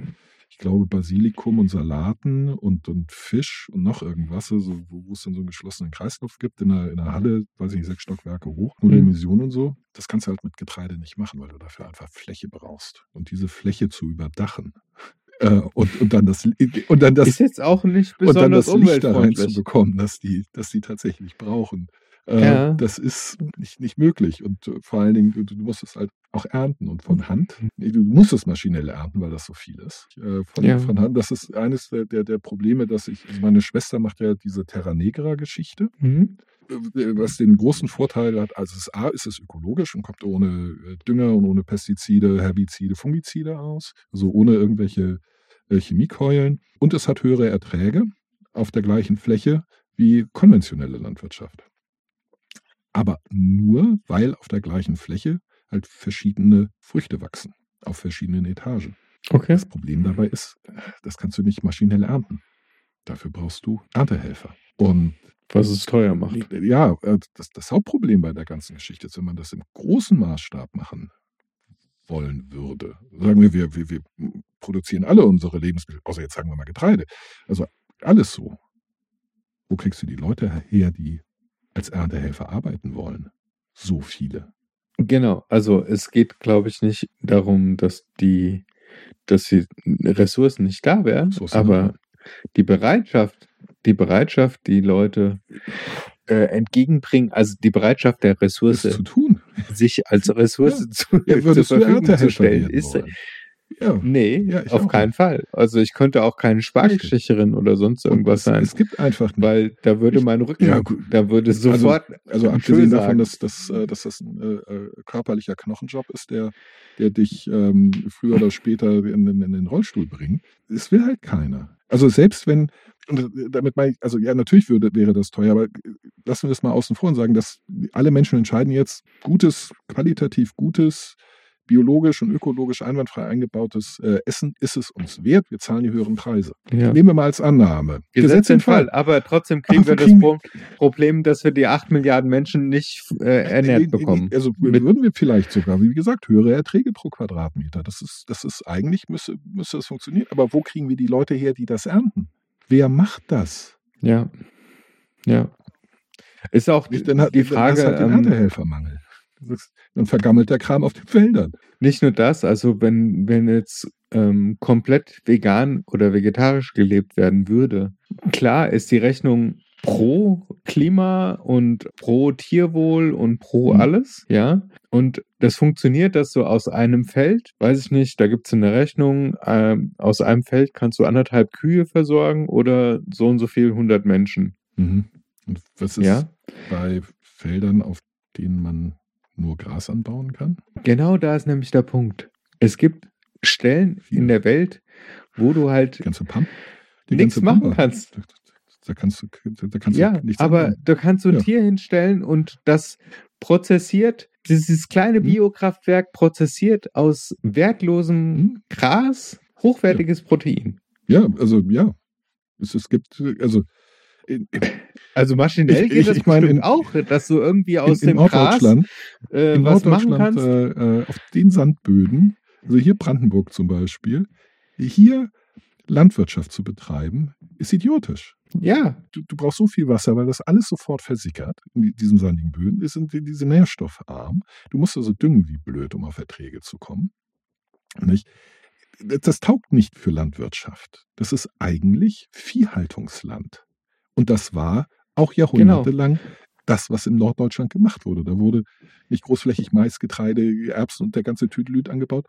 ich glaube, Basilikum und Salaten und, und Fisch und noch irgendwas, also wo, wo es dann so einen geschlossenen Kreislauf gibt, in einer, in einer Halle, weiß ich nicht, sechs Stockwerke hoch, nur Mhm. Dimension und so. Das kannst du halt mit Getreide nicht machen, weil du dafür einfach Fläche brauchst. Und diese Fläche zu überdachen. Äh, und, und dann das und dann das ist jetzt auch nicht und dann besonders das Licht da reinzubekommen, dass die, dass die tatsächlich brauchen. Äh, Ja. Das ist nicht, nicht möglich. Und äh, vor allen Dingen, du, du musst es halt auch ernten und von Hand. Nee, du musst es maschinell ernten, weil das so viel ist. Äh, Von, Ja. von Hand, das ist eines der, der, der Probleme, dass ich, also meine Schwester macht ja diese Terra Negra-Geschichte Mhm. äh, was den großen Vorteil hat, also es ist A, ist es ökologisch und kommt ohne äh, Dünger und ohne Pestizide, Herbizide, Fungizide aus, also ohne irgendwelche äh, Chemiekeulen. Und es hat höhere Erträge auf der gleichen Fläche wie konventionelle Landwirtschaft. Aber nur, weil auf der gleichen Fläche halt verschiedene Früchte wachsen, auf verschiedenen Etagen. Okay. Das Problem dabei ist, das kannst du nicht maschinell ernten. Dafür brauchst du Erntehelfer. Und Was es teuer macht. ja, äh, das, das Hauptproblem bei der ganzen Geschichte ist, wenn man das im großen Maßstab machen wollen würde. Sagen wir, wir, wir, wir produzieren alle unsere Lebensmittel, außer jetzt sagen wir mal Getreide. Also alles so. Wo kriegst du die Leute her, die als Erntehelfer arbeiten wollen? So viele. Genau, also es geht, glaube ich, nicht darum, dass die, dass die Ressourcen nicht da wären, Ressourcen aber die Bereitschaft, die Bereitschaft, die Leute äh, entgegenbringen, also die Bereitschaft der Ressource, sich als Ressource zu, Ja, zur Verfügung zu stellen, ist wollen? Ja. nee, Ja, auf keinen Fall. Also ich könnte auch keine Spargelstecherin oder sonst irgendwas es, sein, es gibt einfach nicht. weil da würde Ich- mein Rücken, Ja, gut. da würde sofort Also ein abgesehen davon, dass, dass, äh, dass das ein äh, äh, körperlicher Knochenjob ist, der, der dich ähm, früher oder später in, in, in den Rollstuhl bringt. Es will halt keiner. Also selbst wenn, und äh, damit meine ich, also ja, natürlich würde, wäre das teuer, aber lassen wir das mal außen vor und sagen, dass alle Menschen entscheiden jetzt, gutes, qualitativ gutes, biologisch und ökologisch einwandfrei eingebautes äh, Essen ist es uns wert, wir zahlen die höheren Preise. ja. Nehmen wir mal als Annahme. Gesetz den Fall, aber trotzdem kriegen Aber wir das kriegen- Pro Problem, dass wir die 8 Milliarden Menschen nicht äh, ernährt bekommen. Also Mit- würden wir vielleicht sogar, wie gesagt, höhere Erträge pro Quadratmeter. Das ist, das ist eigentlich müsste, müsste das funktionieren. Aber wo kriegen wir die Leute her, die das ernten? Wer macht das? Ja. Ja. Ist auch Nicht, dann hat, die dann Frage, hast halt den ähm, Erntehelfermangel. Das ist- Dann vergammelt der Kram auf den Feldern. nicht nur das, also wenn, wenn jetzt ähm, komplett vegan oder vegetarisch gelebt werden würde, klar ist die Rechnung pro Klima und pro Tierwohl und pro Mhm. alles, ja. Und das funktioniert, dass du aus einem Feld, weiß ich nicht, da gibt es eine Rechnung, ähm, aus einem Feld kannst du anderthalb Kühe versorgen oder so und so viel 100 Menschen, Und was ist ja. bei Feldern, auf denen man nur Gras anbauen kann? Genau da ist nämlich der Punkt. Es gibt Stellen in der Welt, wo du halt Nichts machen Pampa. kannst. Da, da kannst du, da kannst ja, du nichts aber anbauen. da kannst du ein Ja. Tier hinstellen und das prozessiert, dieses kleine Hm. Biokraftwerk prozessiert aus wertlosem Hm. Gras hochwertiges Protein. Ja, also ja. Es, es gibt, also Also maschinell geht ich- das ich meine, auch, dass du irgendwie aus in, in dem Gras Norddeutschland, äh, in was machen kannst. äh, auf den Sandböden, also hier Brandenburg zum Beispiel, hier Landwirtschaft zu betreiben, ist idiotisch. ja, Du, du brauchst so viel Wasser, weil das alles sofort versickert in die- diesen sandigen Böden. Die sind die- diese nährstoffarm. Du musst also düngen wie blöd, um auf Erträge zu kommen. Nicht? Das taugt nicht für Landwirtschaft. Das ist eigentlich Viehhaltungsland. Und das war auch Genau. jahrhundertelang das, was in Norddeutschland gemacht wurde. Da wurde nicht großflächig Mais, Getreide, Erbsen und der ganze Tüdelüt angebaut,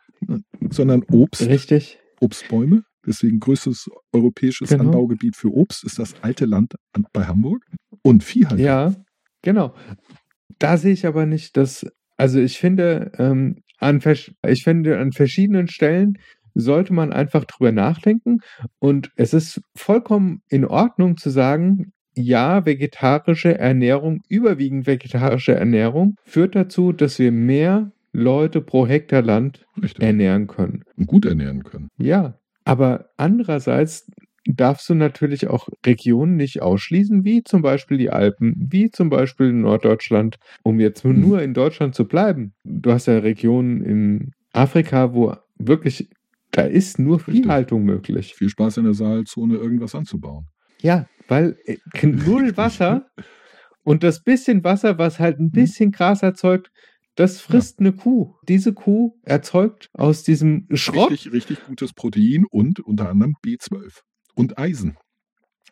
sondern Obst, richtig. Obstbäume. Deswegen größtes europäisches Genau. Anbaugebiet für Obst ist das alte Land an, bei Hamburg. Und Viehhaltung. Ja, genau. Da sehe ich aber nicht, dass, also ich finde, ähm, an, ich finde, an verschiedenen Stellen sollte man einfach drüber nachdenken und es ist vollkommen in Ordnung zu sagen, ja, vegetarische Ernährung, überwiegend vegetarische Ernährung führt dazu, dass wir mehr Leute pro Hektar Land Richtig. ernähren können. Und gut ernähren können. Ja, aber andererseits darfst du natürlich auch Regionen nicht ausschließen, wie zum Beispiel die Alpen, wie zum Beispiel Norddeutschland, um jetzt Mhm. nur in Deutschland zu bleiben. Du hast ja Regionen in Afrika, wo wirklich, da ist nur Richtig. Viehhaltung möglich. Viel Spaß in der Saalzone, irgendwas anzubauen. Ja, weil äh, null Wasser und das bisschen Wasser, was halt Mhm. ein bisschen Gras erzeugt, das frisst eine Kuh. Diese Kuh erzeugt aus diesem Schrott Richtig, richtig gutes Protein und unter anderem B12 und Eisen.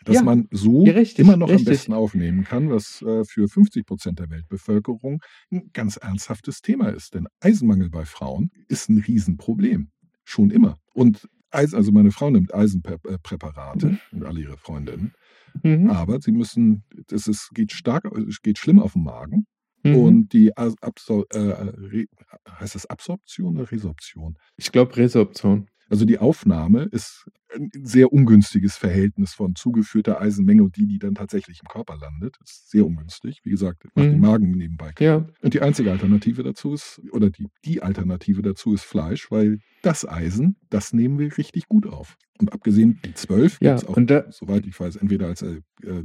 dass Ja, man so ja, richtig, immer noch am richtig. besten aufnehmen kann, was äh, für 50 Prozent der Weltbevölkerung ein ganz ernsthaftes Thema ist. Denn Eisenmangel bei Frauen ist ein Riesenproblem. Schon immer. Und Eisen, also meine Frau nimmt Eisenpräparate und alle ihre Freundinnen. Mhm. Aber sie müssen, das ist, geht stark, es geht schlimm auf den Magen. Mhm. Und die Absor äh, heißt das Absorption oder Resorption? ich glaube Resorption. Also die Aufnahme ist ein sehr ungünstiges Verhältnis von zugeführter Eisenmenge und die, die dann tatsächlich im Körper landet. Ist sehr ungünstig. Wie gesagt, macht den Mhm. Magen nebenbei. Ja. Und die einzige Alternative dazu ist, oder die, die Alternative dazu ist Fleisch, weil das Eisen, das nehmen wir richtig gut auf. Und abgesehen, die 12 Ja, gibt es auch, da- soweit ich weiß, entweder als, äh, äh,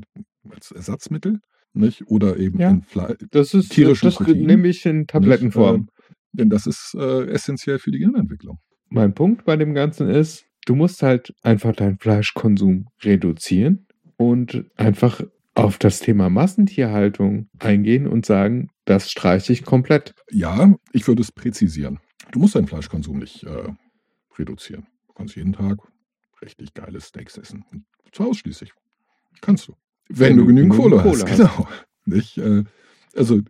als Ersatzmittel nicht? oder eben Ja. in Fleisch. Das ist Tierischen das Protein, nehme ich in Tablettenform. Denn das ist äh, essentiell für die Gehirnentwicklung. Mein Punkt bei dem Ganzen ist, du musst halt einfach deinen Fleischkonsum reduzieren und einfach auf das Thema Massentierhaltung eingehen und sagen, das streiche ich komplett. Ja, ich würde es präzisieren. Du musst deinen Fleischkonsum nicht äh, reduzieren. Du kannst jeden Tag richtig geile Steaks essen. Und zwar ausschließlich. Kannst du. Wenn, du genügend Kohle, hast. Genau. Nicht, äh, also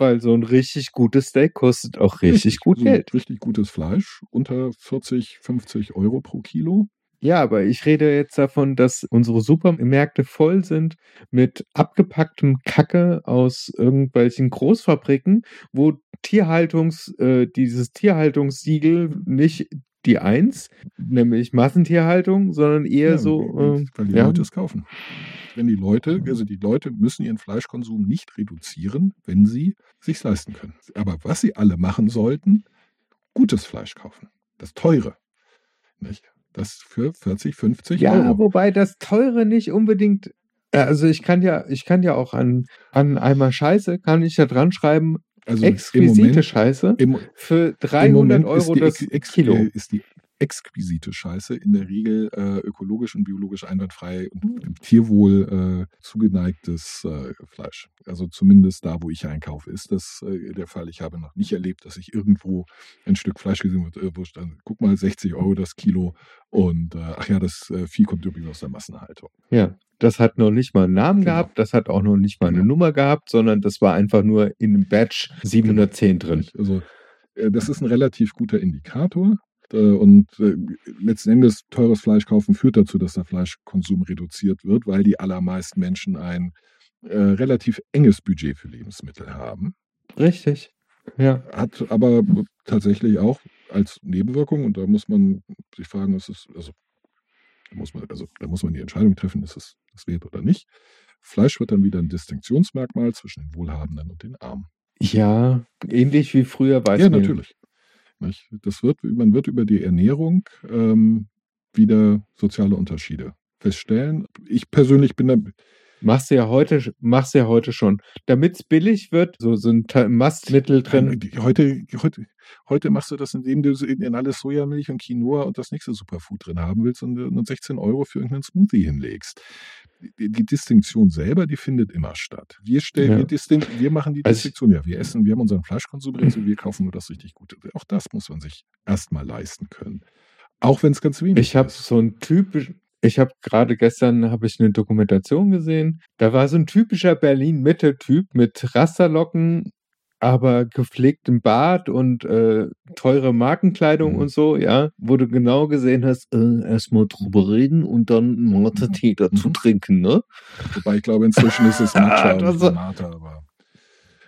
Weil so ein richtig gutes Steak kostet auch richtig, gut so Geld. Richtig gutes Fleisch. Unter 40, 50 Euro pro Kilo. Ja, aber ich rede jetzt davon, dass unsere Supermärkte voll sind mit abgepacktem Kacke aus irgendwelchen Großfabriken, wo Tierhaltungs, äh, dieses Tierhaltungssiegel nicht die Eins, nämlich Massentierhaltung, sondern eher Ja, so, weil äh, weil die ja. Leute es kaufen. Wenn die Leute, also die Leute müssen ihren Fleischkonsum nicht reduzieren, wenn sie sich leisten können. Aber was sie alle machen sollten, gutes Fleisch kaufen. Das teure. Nicht? Das für 40, 50 Ja, Euro. wobei das teure nicht unbedingt. äh, Also ich kann ja, ich kann ja auch an, an einmal Scheiße, kann ich da dran schreiben, Also exquisite Moment, Scheiße im, für im 300 Moment Euro die, das ex, Kilo. äh, ist die exquisite Scheiße in der Regel äh, ökologisch und biologisch einwandfrei und Hm. dem Tierwohl äh, zugeneigtes äh, Fleisch. Also zumindest da, wo ich einkaufe, ist das äh, der Fall. Ich habe noch nicht erlebt, dass ich irgendwo ein Stück Fleisch gesehen habe, äh, wo stand, guck mal, 60 Euro das Kilo und äh, ach ja, das äh, Vieh kommt übrigens aus der Massenhaltung. Ja, das hat noch nicht mal einen Namen Genau. gehabt, das hat auch noch nicht mal eine Genau. Nummer gehabt, sondern das war einfach nur in einem Batch 710 drin. Also das ist ein relativ guter Indikator. Äh, Und äh, letzten Endes teures Fleisch kaufen führt dazu, dass der Fleischkonsum reduziert wird, weil die allermeisten Menschen ein äh, relativ enges Budget für Lebensmittel haben. Richtig. Ja. Hat aber tatsächlich auch als Nebenwirkung, und da muss man sich fragen, ist es, also da muss man, also da muss man die Entscheidung treffen, ist es das wert oder nicht. Fleisch wird dann wieder ein Distinktionsmerkmal zwischen den Wohlhabenden und den Armen. Ja, ähnlich wie früher weiß Ja, natürlich. Nicht? Das wird, man wird über die Ernährung ähm, wieder soziale Unterschiede feststellen. Ich persönlich bin da, Machst du ja heute, machst ja heute schon. Damit es billig wird, so sind Ta- Mastmittel drin. Heute, heute, heute machst du das, indem du in in alles Sojamilch und Quinoa und das nächste Superfood drin haben willst und, und 16 Euro für irgendeinen Smoothie hinlegst. Die, die Distinktion selber, die findet immer statt. Wir stellen, Ja. wir, distin wir machen die Also ich- Distinktion, ja, wir essen, wir haben unseren Fleischkonsum reduziert, wir kaufen nur das richtig Gute. Auch das muss man sich erstmal leisten können. Auch wenn es ganz wenig Ich habe ist. so ein typisch, ich habe gerade gestern habe ich eine Dokumentation gesehen. Da war so ein typischer Berlin-Mitte-Typ mit Rasterlocken, aber gepflegtem Bart und äh, teure Markenkleidung Mhm. und so, ja, wo du genau gesehen hast, äh, erstmal drüber reden und dann Mate-Tee dazu Mhm. trinken, ne? Wobei ich glaube, inzwischen ist es Matcha und ist- Mate, aber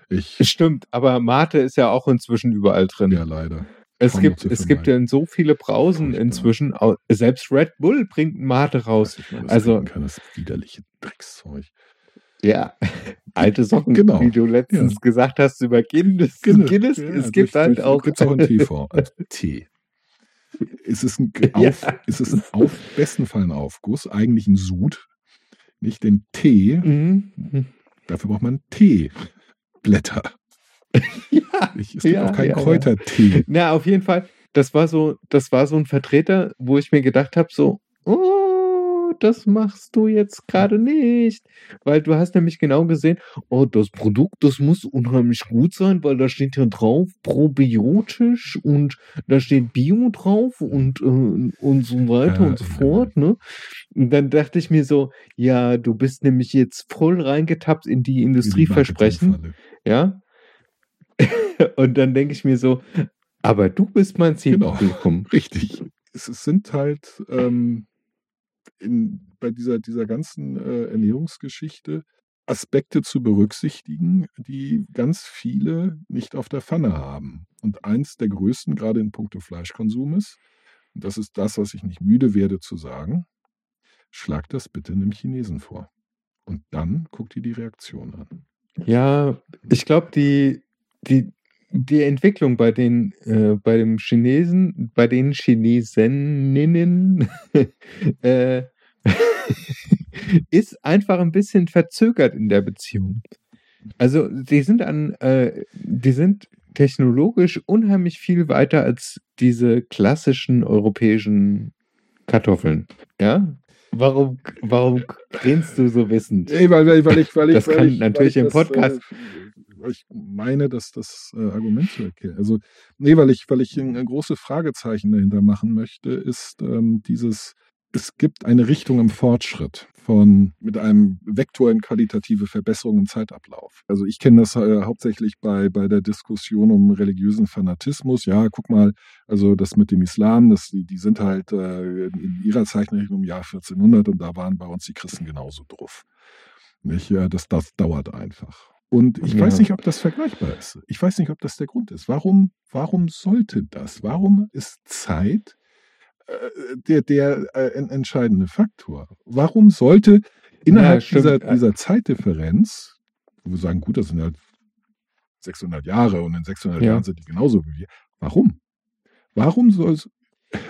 ich, Stimmt, aber Mate ist ja auch inzwischen überall drin. ja leider. Es gibt, es gibt ja so viele Brausen inzwischen. Selbst Red Bull bringt Mate raus. Das Also- kann, das widerliche Dreckszeug. Ja, alte Socken, Genau. wie du letztens Ja. gesagt hast über Guinness. Guinness, Guinness ja, es gibt durch- halt durch- auch. Gibt's auch einen Teeform. als Tee. Es ist ein, Ja. auf, es ist ein auf, besten Fall ein Aufguss, eigentlich ein Sud. Nicht den Tee, Mhm. dafür braucht man Teeblätter. Ja, Ich, es gibt Ja, auch keinen ja, ja. Kräutertee. na, auf jeden Fall. Das war so, das war so ein Vertreter, wo ich mir gedacht habe, so, oh, das machst du jetzt gerade nicht. Weil du hast nämlich genau gesehen, oh, das Produkt, das muss unheimlich gut sein, weil da steht ja drauf probiotisch und da steht Bio drauf und, äh, und so weiter Ja, und so fort, ne? Und dann dachte ich mir so, ja, du bist nämlich jetzt voll reingetappt in die in die Industrieversprechen, ja? Und dann denke ich mir so, aber du bist mein Genau. Zielpublikum. Richtig. Es, es sind halt ähm, in, bei dieser, dieser ganzen äh, Ernährungsgeschichte Aspekte zu berücksichtigen, die ganz viele nicht auf der Pfanne haben. Und eins der größten, gerade in puncto Fleischkonsum ist, und das ist das, was ich nicht müde werde zu sagen, schlag das bitte einem Chinesen vor. Und dann guck dir die Reaktion an. Ja, ich glaube, die, die, die Entwicklung bei den, äh, bei dem Chinesen, bei den Chinesinnen äh, ist einfach ein bisschen verzögert in der Beziehung. Also die sind an, äh, die sind technologisch unheimlich viel weiter als diese klassischen europäischen Kartoffeln. Ja? Warum, warum grinst du so wissend? Ey, weil, weil, ich, weil ich, Das weil kann ich, natürlich weil im ich das, Podcast- Äh, weil ich meine, dass das äh, Argument zu erkennen. Also, nee, weil ich, weil ich ein, ein großes Fragezeichen dahinter machen möchte, ist ähm, dieses, es gibt eine Richtung im Fortschritt von mit einem Vektor in qualitative Verbesserung im Zeitablauf. Also ich kenne das äh, hauptsächlich bei, bei der Diskussion um religiösen Fanatismus. Ja, guck mal, also das mit dem Islam, das, die, die sind halt äh, in ihrer Zeichenrechnung im Jahr 1400 und da waren bei uns die Christen genauso drauf. Nicht? Ja, das, das dauert einfach. Und ich Ja. weiß nicht, ob das vergleichbar ist. Ich weiß nicht, ob das der Grund ist. Warum, warum sollte das? Warum ist Zeit äh, der, der äh, en- entscheidende Faktor? Warum sollte innerhalb stimmt. dieser, dieser Zeitdifferenz, wo wir sagen, gut, das sind halt 600 Jahre und in 600 Ja. Jahren sind die genauso wie wir. Warum? Warum soll es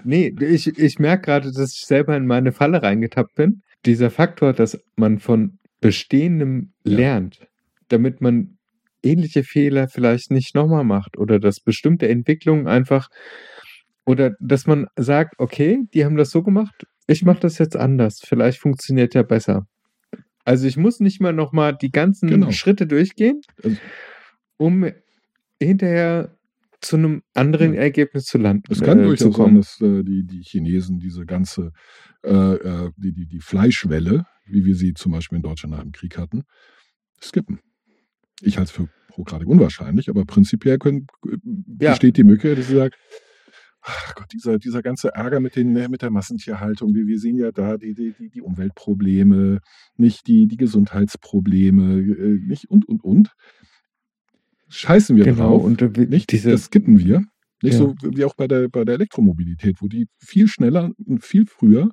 Nee, ich, ich merke gerade, dass ich selber in meine Falle reingetappt bin. Dieser Faktor, dass man von Bestehendem Ja. lernt, damit man ähnliche Fehler vielleicht nicht nochmal macht oder dass bestimmte Entwicklungen einfach oder dass man sagt, okay, die haben das so gemacht, ich mache das jetzt anders, vielleicht funktioniert ja besser. Also ich muss nicht mal nochmal die ganzen Genau. Schritte durchgehen, Also- um hinterher zu einem anderen Ja. Ergebnis zu landen. Es kann äh, durchaus sein, kommen. dass äh, die, die Chinesen diese ganze, äh, äh, die, die, die Fleischwelle, wie wir sie zum Beispiel in Deutschland nach dem Krieg hatten, skippen. Ich halte es für hochgradig unwahrscheinlich, aber prinzipiell können, äh, Ja. besteht die Möglichkeit, dass sie sagen, ach Gott, dieser, dieser ganze Ärger mit, den, mit der Massentierhaltung, wir, wir sehen ja da die, die, die, Umweltprobleme, nicht die, die Gesundheitsprobleme, äh, nicht und, und, und. Scheißen wir Genau, drauf. und äh, Nicht? diese, das skippen wir. Nicht Ja. so wie auch bei der, bei der Elektromobilität, wo die viel schneller und viel früher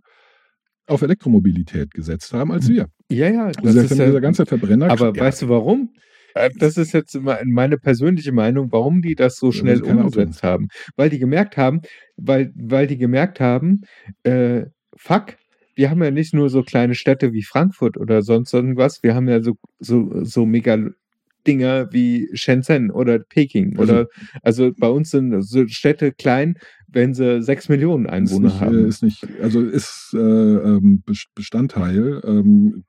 auf Elektromobilität gesetzt haben als wir. ja, ja, Und das ist ja, dieser ganze Verbrenner. aber ja, weißt du warum? Äh, Das ist jetzt meine persönliche Meinung, warum die das so schnell Auto umgesetzt haben. Weil die gemerkt haben, weil, weil die gemerkt haben, äh, fuck, wir haben ja nicht nur so kleine Städte wie Frankfurt oder sonst irgendwas, wir haben ja so, so, so mega Dinger wie Shenzhen oder Peking Also- oder also bei uns sind so Städte klein, wenn sie sechs Millionen ist Einwohner nicht, haben. äh, ist nicht, also ist äh, ähm, Bes- Bestandteil. Ähm,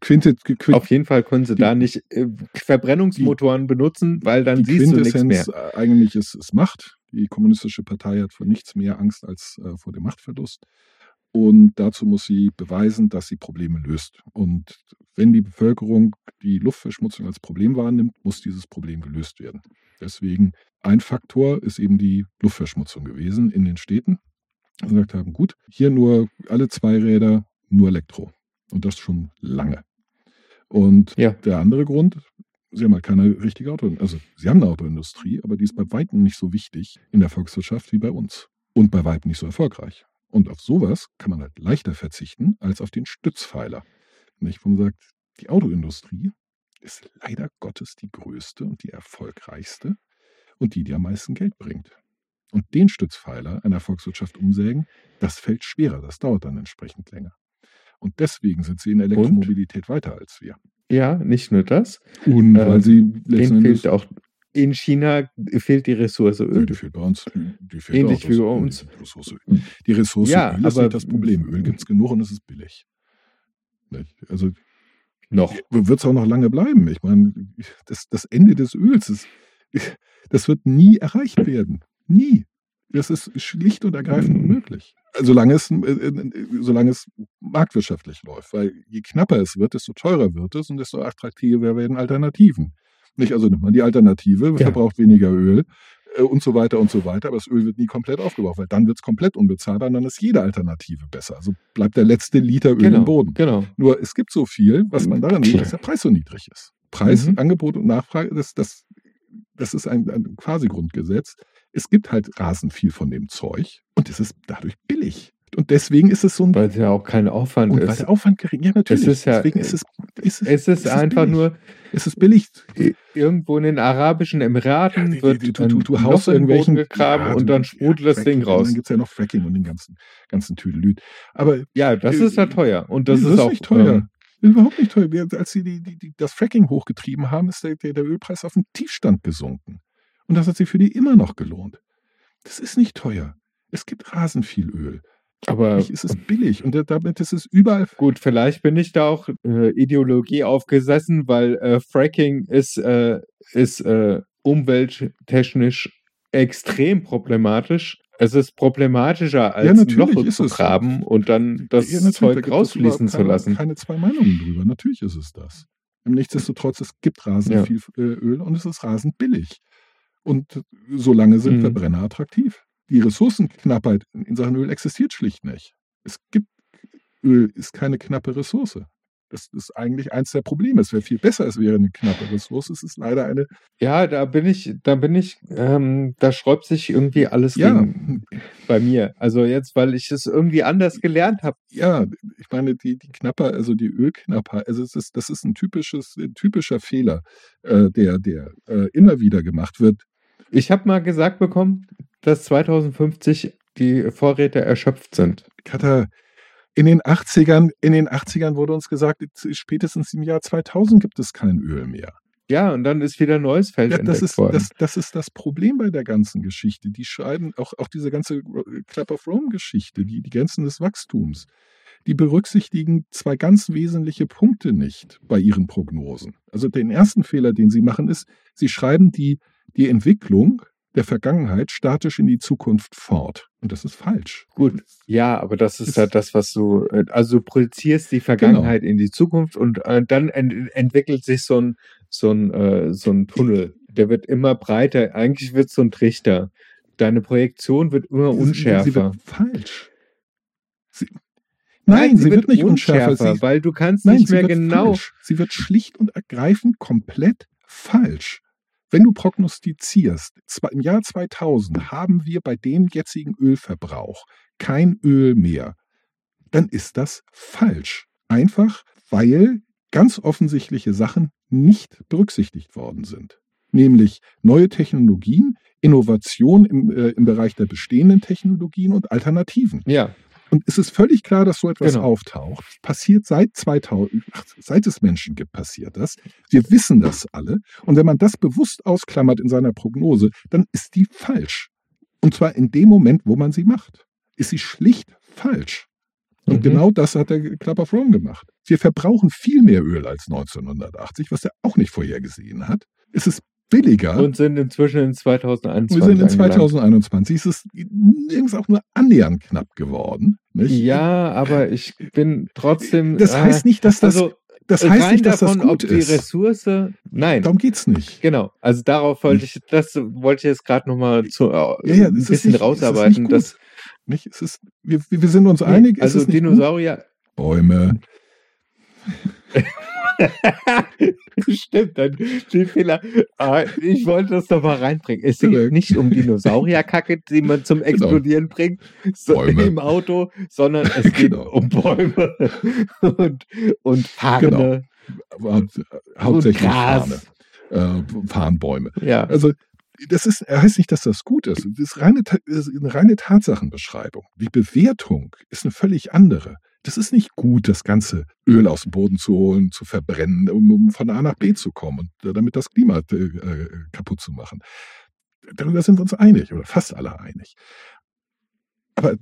Quinte, Quint, Auf jeden Fall können sie die- da nicht äh, Verbrennungsmotoren benutzen, weil dann die siehst du nichts mehr. Eigentlich ist, ist Macht. Die kommunistische Partei hat vor nichts mehr Angst als äh, vor dem Machtverlust. Und dazu muss sie beweisen, dass sie Probleme löst. Und wenn die Bevölkerung die Luftverschmutzung als Problem wahrnimmt, muss dieses Problem gelöst werden. Deswegen ein Faktor ist eben die Luftverschmutzung gewesen in den Städten. Und gesagt haben, gut, hier nur alle zwei Räder, nur Elektro. Und das schon lange. Und Ja. der andere Grund, sie haben halt keine richtige Auto, also sie haben eine Autoindustrie, aber die ist bei weitem nicht so wichtig in der Volkswirtschaft wie bei uns. Und bei weitem nicht so erfolgreich. Und auf sowas kann man halt leichter verzichten als auf den Stützpfeiler. Nicht, wo man sagt, die Autoindustrie ist leider Gottes die größte und die erfolgreichste und die, die am meisten Geld bringt. Und den Stützpfeiler einer Volkswirtschaft umsägen, das fällt schwerer, das dauert dann entsprechend länger. Und deswegen sind sie in Elektromobilität weiter als wir. Ja, nicht nur das. Und Äh, weil sie Denen letzten fehlt Endes auch, in China fehlt die Ressource Öl. die fehlt bei uns. Die fehlt Ähnlich wie bei uns. Die Ressource, die Ressource Ja, Öl ist aber- nicht das Problem. Öl gibt es genug und es ist billig. Also Noch. wird es auch noch lange bleiben. Ich meine, das, das Ende des Öls, ist, das wird nie erreicht werden. Nie. Das ist schlicht und ergreifend Mhm. unmöglich. Solange es, äh, äh, solange es marktwirtschaftlich läuft. Weil je knapper es wird, desto teurer wird es und desto attraktiver werden Alternativen. Nicht? Also nimmt man die Alternative, Ja. verbraucht weniger Öl äh, und so weiter und so weiter, aber das Öl wird nie komplett aufgebraucht, weil dann wird es komplett unbezahlbar und dann ist jede Alternative besser. Also bleibt der letzte Liter Öl Genau. im Boden. Genau. Nur es gibt so viel, was man daran sieht, dass der Preis so niedrig ist. Preis, Mhm. Angebot und Nachfrage, das, das, das ist ein, ein Quasi-Grundgesetz. Es gibt halt rasend viel von dem Zeug und es ist dadurch billig. Und deswegen ist es so ein Weil es ja auch kein Aufwand und weil ist. der Aufwand gering Ja, natürlich. ist ja- deswegen ist es, ist es, Es ist einfach billig. nur Es ist billig. irgendwo in den Arabischen Emiraten Ja, wird du, du, ein du, du haust irgendwelchen gegraben ja, und dann sprudelt das Fracking, Ding raus. Und dann gibt es ja noch Fracking und den ganzen, ganzen Tüdelüt. Aber Ja, das Äh, ist ja teuer. Und das, Nee, ist auch nicht teuer. ähm, Überhaupt nicht teuer. Als sie die, die, die, das Fracking hochgetrieben haben, ist der, der, der Ölpreis auf den Tiefstand gesunken. Und das hat sich für die immer noch gelohnt. Das ist nicht teuer. Es gibt rasend viel Öl. Aber es ist billig. Und da- damit ist es überall. Gut, vielleicht bin ich da auch äh, Ideologie aufgesessen, weil äh, Fracking ist, äh, ist äh, umwelttechnisch extrem problematisch. Es ist problematischer, als ein natürlich Loch zu es. graben und dann das Ja, natürlich, da Zeug es rausfließen überhaupt zu keine, lassen. Keine zwei Meinungen drüber. Natürlich ist es das. Nichtsdestotrotz, es gibt rasend Ja. viel äh, Öl und es ist rasend billig. Und solange sind Mhm. Verbrenner attraktiv. Die Ressourcenknappheit in Sachen Öl existiert schlicht nicht. Es gibt Öl ist keine knappe Ressource. Das ist eigentlich eins der Probleme. Es wäre viel besser, es wäre eine knappe Ressource. Es ist leider eine. Ja, da bin ich, da bin ich, ähm, da sträubt sich irgendwie alles Ja, gegen bei mir. Also jetzt, weil ich es irgendwie anders gelernt habe. ja, ich meine, die, die Knapper, also die Ölknapper, also es ist, das ist ein typisches, ein typischer Fehler, äh, der, der äh, immer wieder gemacht wird. Ich habe mal gesagt bekommen, dass 2050 die Vorräte erschöpft sind. Katha, in den 80ern, in den 80ern wurde uns gesagt, spätestens im Jahr 2000 gibt es kein Öl mehr. Ja, und dann ist wieder ein neues Feld Ja, das, ist, worden. das, das ist das Problem bei der ganzen Geschichte. Die schreiben auch, auch diese ganze Club of Rome-Geschichte, die, die Grenzen des Wachstums, die berücksichtigen zwei ganz wesentliche Punkte nicht bei ihren Prognosen. Also den ersten Fehler, den sie machen, ist, sie schreiben die, die Entwicklung der Vergangenheit statisch in die Zukunft fort. Und das ist falsch. Gut, ja, aber das ist Ist- ja das, was du, äh, also du projizierst die Vergangenheit in die Zukunft und äh, dann ent entwickelt sich so ein, so ein, äh, so ein Tunnel. Der wird immer breiter. Eigentlich wird es so ein Trichter. Deine Projektion wird immer Sie- Sie unschärfer. wird falsch. Sie, nein, sie, wird, nicht unschärfer. Sie, weil du kannst nein, nicht sie mehr wird genau. falsch. Sie wird schlicht und ergreifend komplett falsch. Wenn du prognostizierst, im Jahr 2000 haben wir bei dem jetzigen Ölverbrauch kein Öl mehr, dann ist das falsch. Einfach, weil ganz offensichtliche Sachen nicht berücksichtigt worden sind. Nämlich neue Technologien, Innovation im, äh, im Bereich der bestehenden Technologien und Alternativen. Ja, Und es ist völlig klar, dass so etwas Genau. auftaucht. Passiert seit 2000, ach, seit es Menschen gibt, passiert das. Wir wissen das alle. Und wenn man das bewusst ausklammert in seiner Prognose, dann ist die falsch. Und zwar in dem Moment, wo man sie macht. Ist sie schlicht falsch. Und Mhm. genau das hat der Club of Rome gemacht. Wir verbrauchen viel mehr Öl als 1980, was er auch nicht vorhergesehen hat. Es ist billiger. und sind inzwischen in 2021. wir sind in angelangt. 2021. Es ist nirgends auch nur annähernd knapp geworden. Nicht? Ja, aber ich bin trotzdem. Das äh, heißt nicht, dass das, also das heißt nicht, dass davon, das gut ob die ist. Ressource. Nein, Darum geht's nicht. genau. Also darauf wollte ich, das wollte ich jetzt gerade nochmal zu, äh, Ja, ja, ein es bisschen nicht- es rausarbeiten. nicht dass. Nicht? Es ist, wir, wir sind uns einig, es also ist nicht gut. Dinosaurier. Bäume. Stimmt, dann den Fehler. Ah, ich wollte das doch mal reinbringen. Es geht nicht um Dinosaurierkacke, die man zum Explodieren bringt, so Bäume. im Auto, sondern es geht Genau. um Bäume und, und Fahrende Aber hau- hauptsächlich Gras. Fahne, äh, Farnbäume. Ja. Also das ist, heißt nicht, dass das gut ist. Das ist, reine, das ist eine reine Tatsachenbeschreibung. Die Bewertung ist eine völlig andere. Das ist nicht gut, das ganze Öl aus dem Boden zu holen, zu verbrennen, um, um von A nach B zu kommen und äh, damit das Klima äh, kaputt zu machen. Darüber sind wir uns einig oder fast alle einig. Aber äh,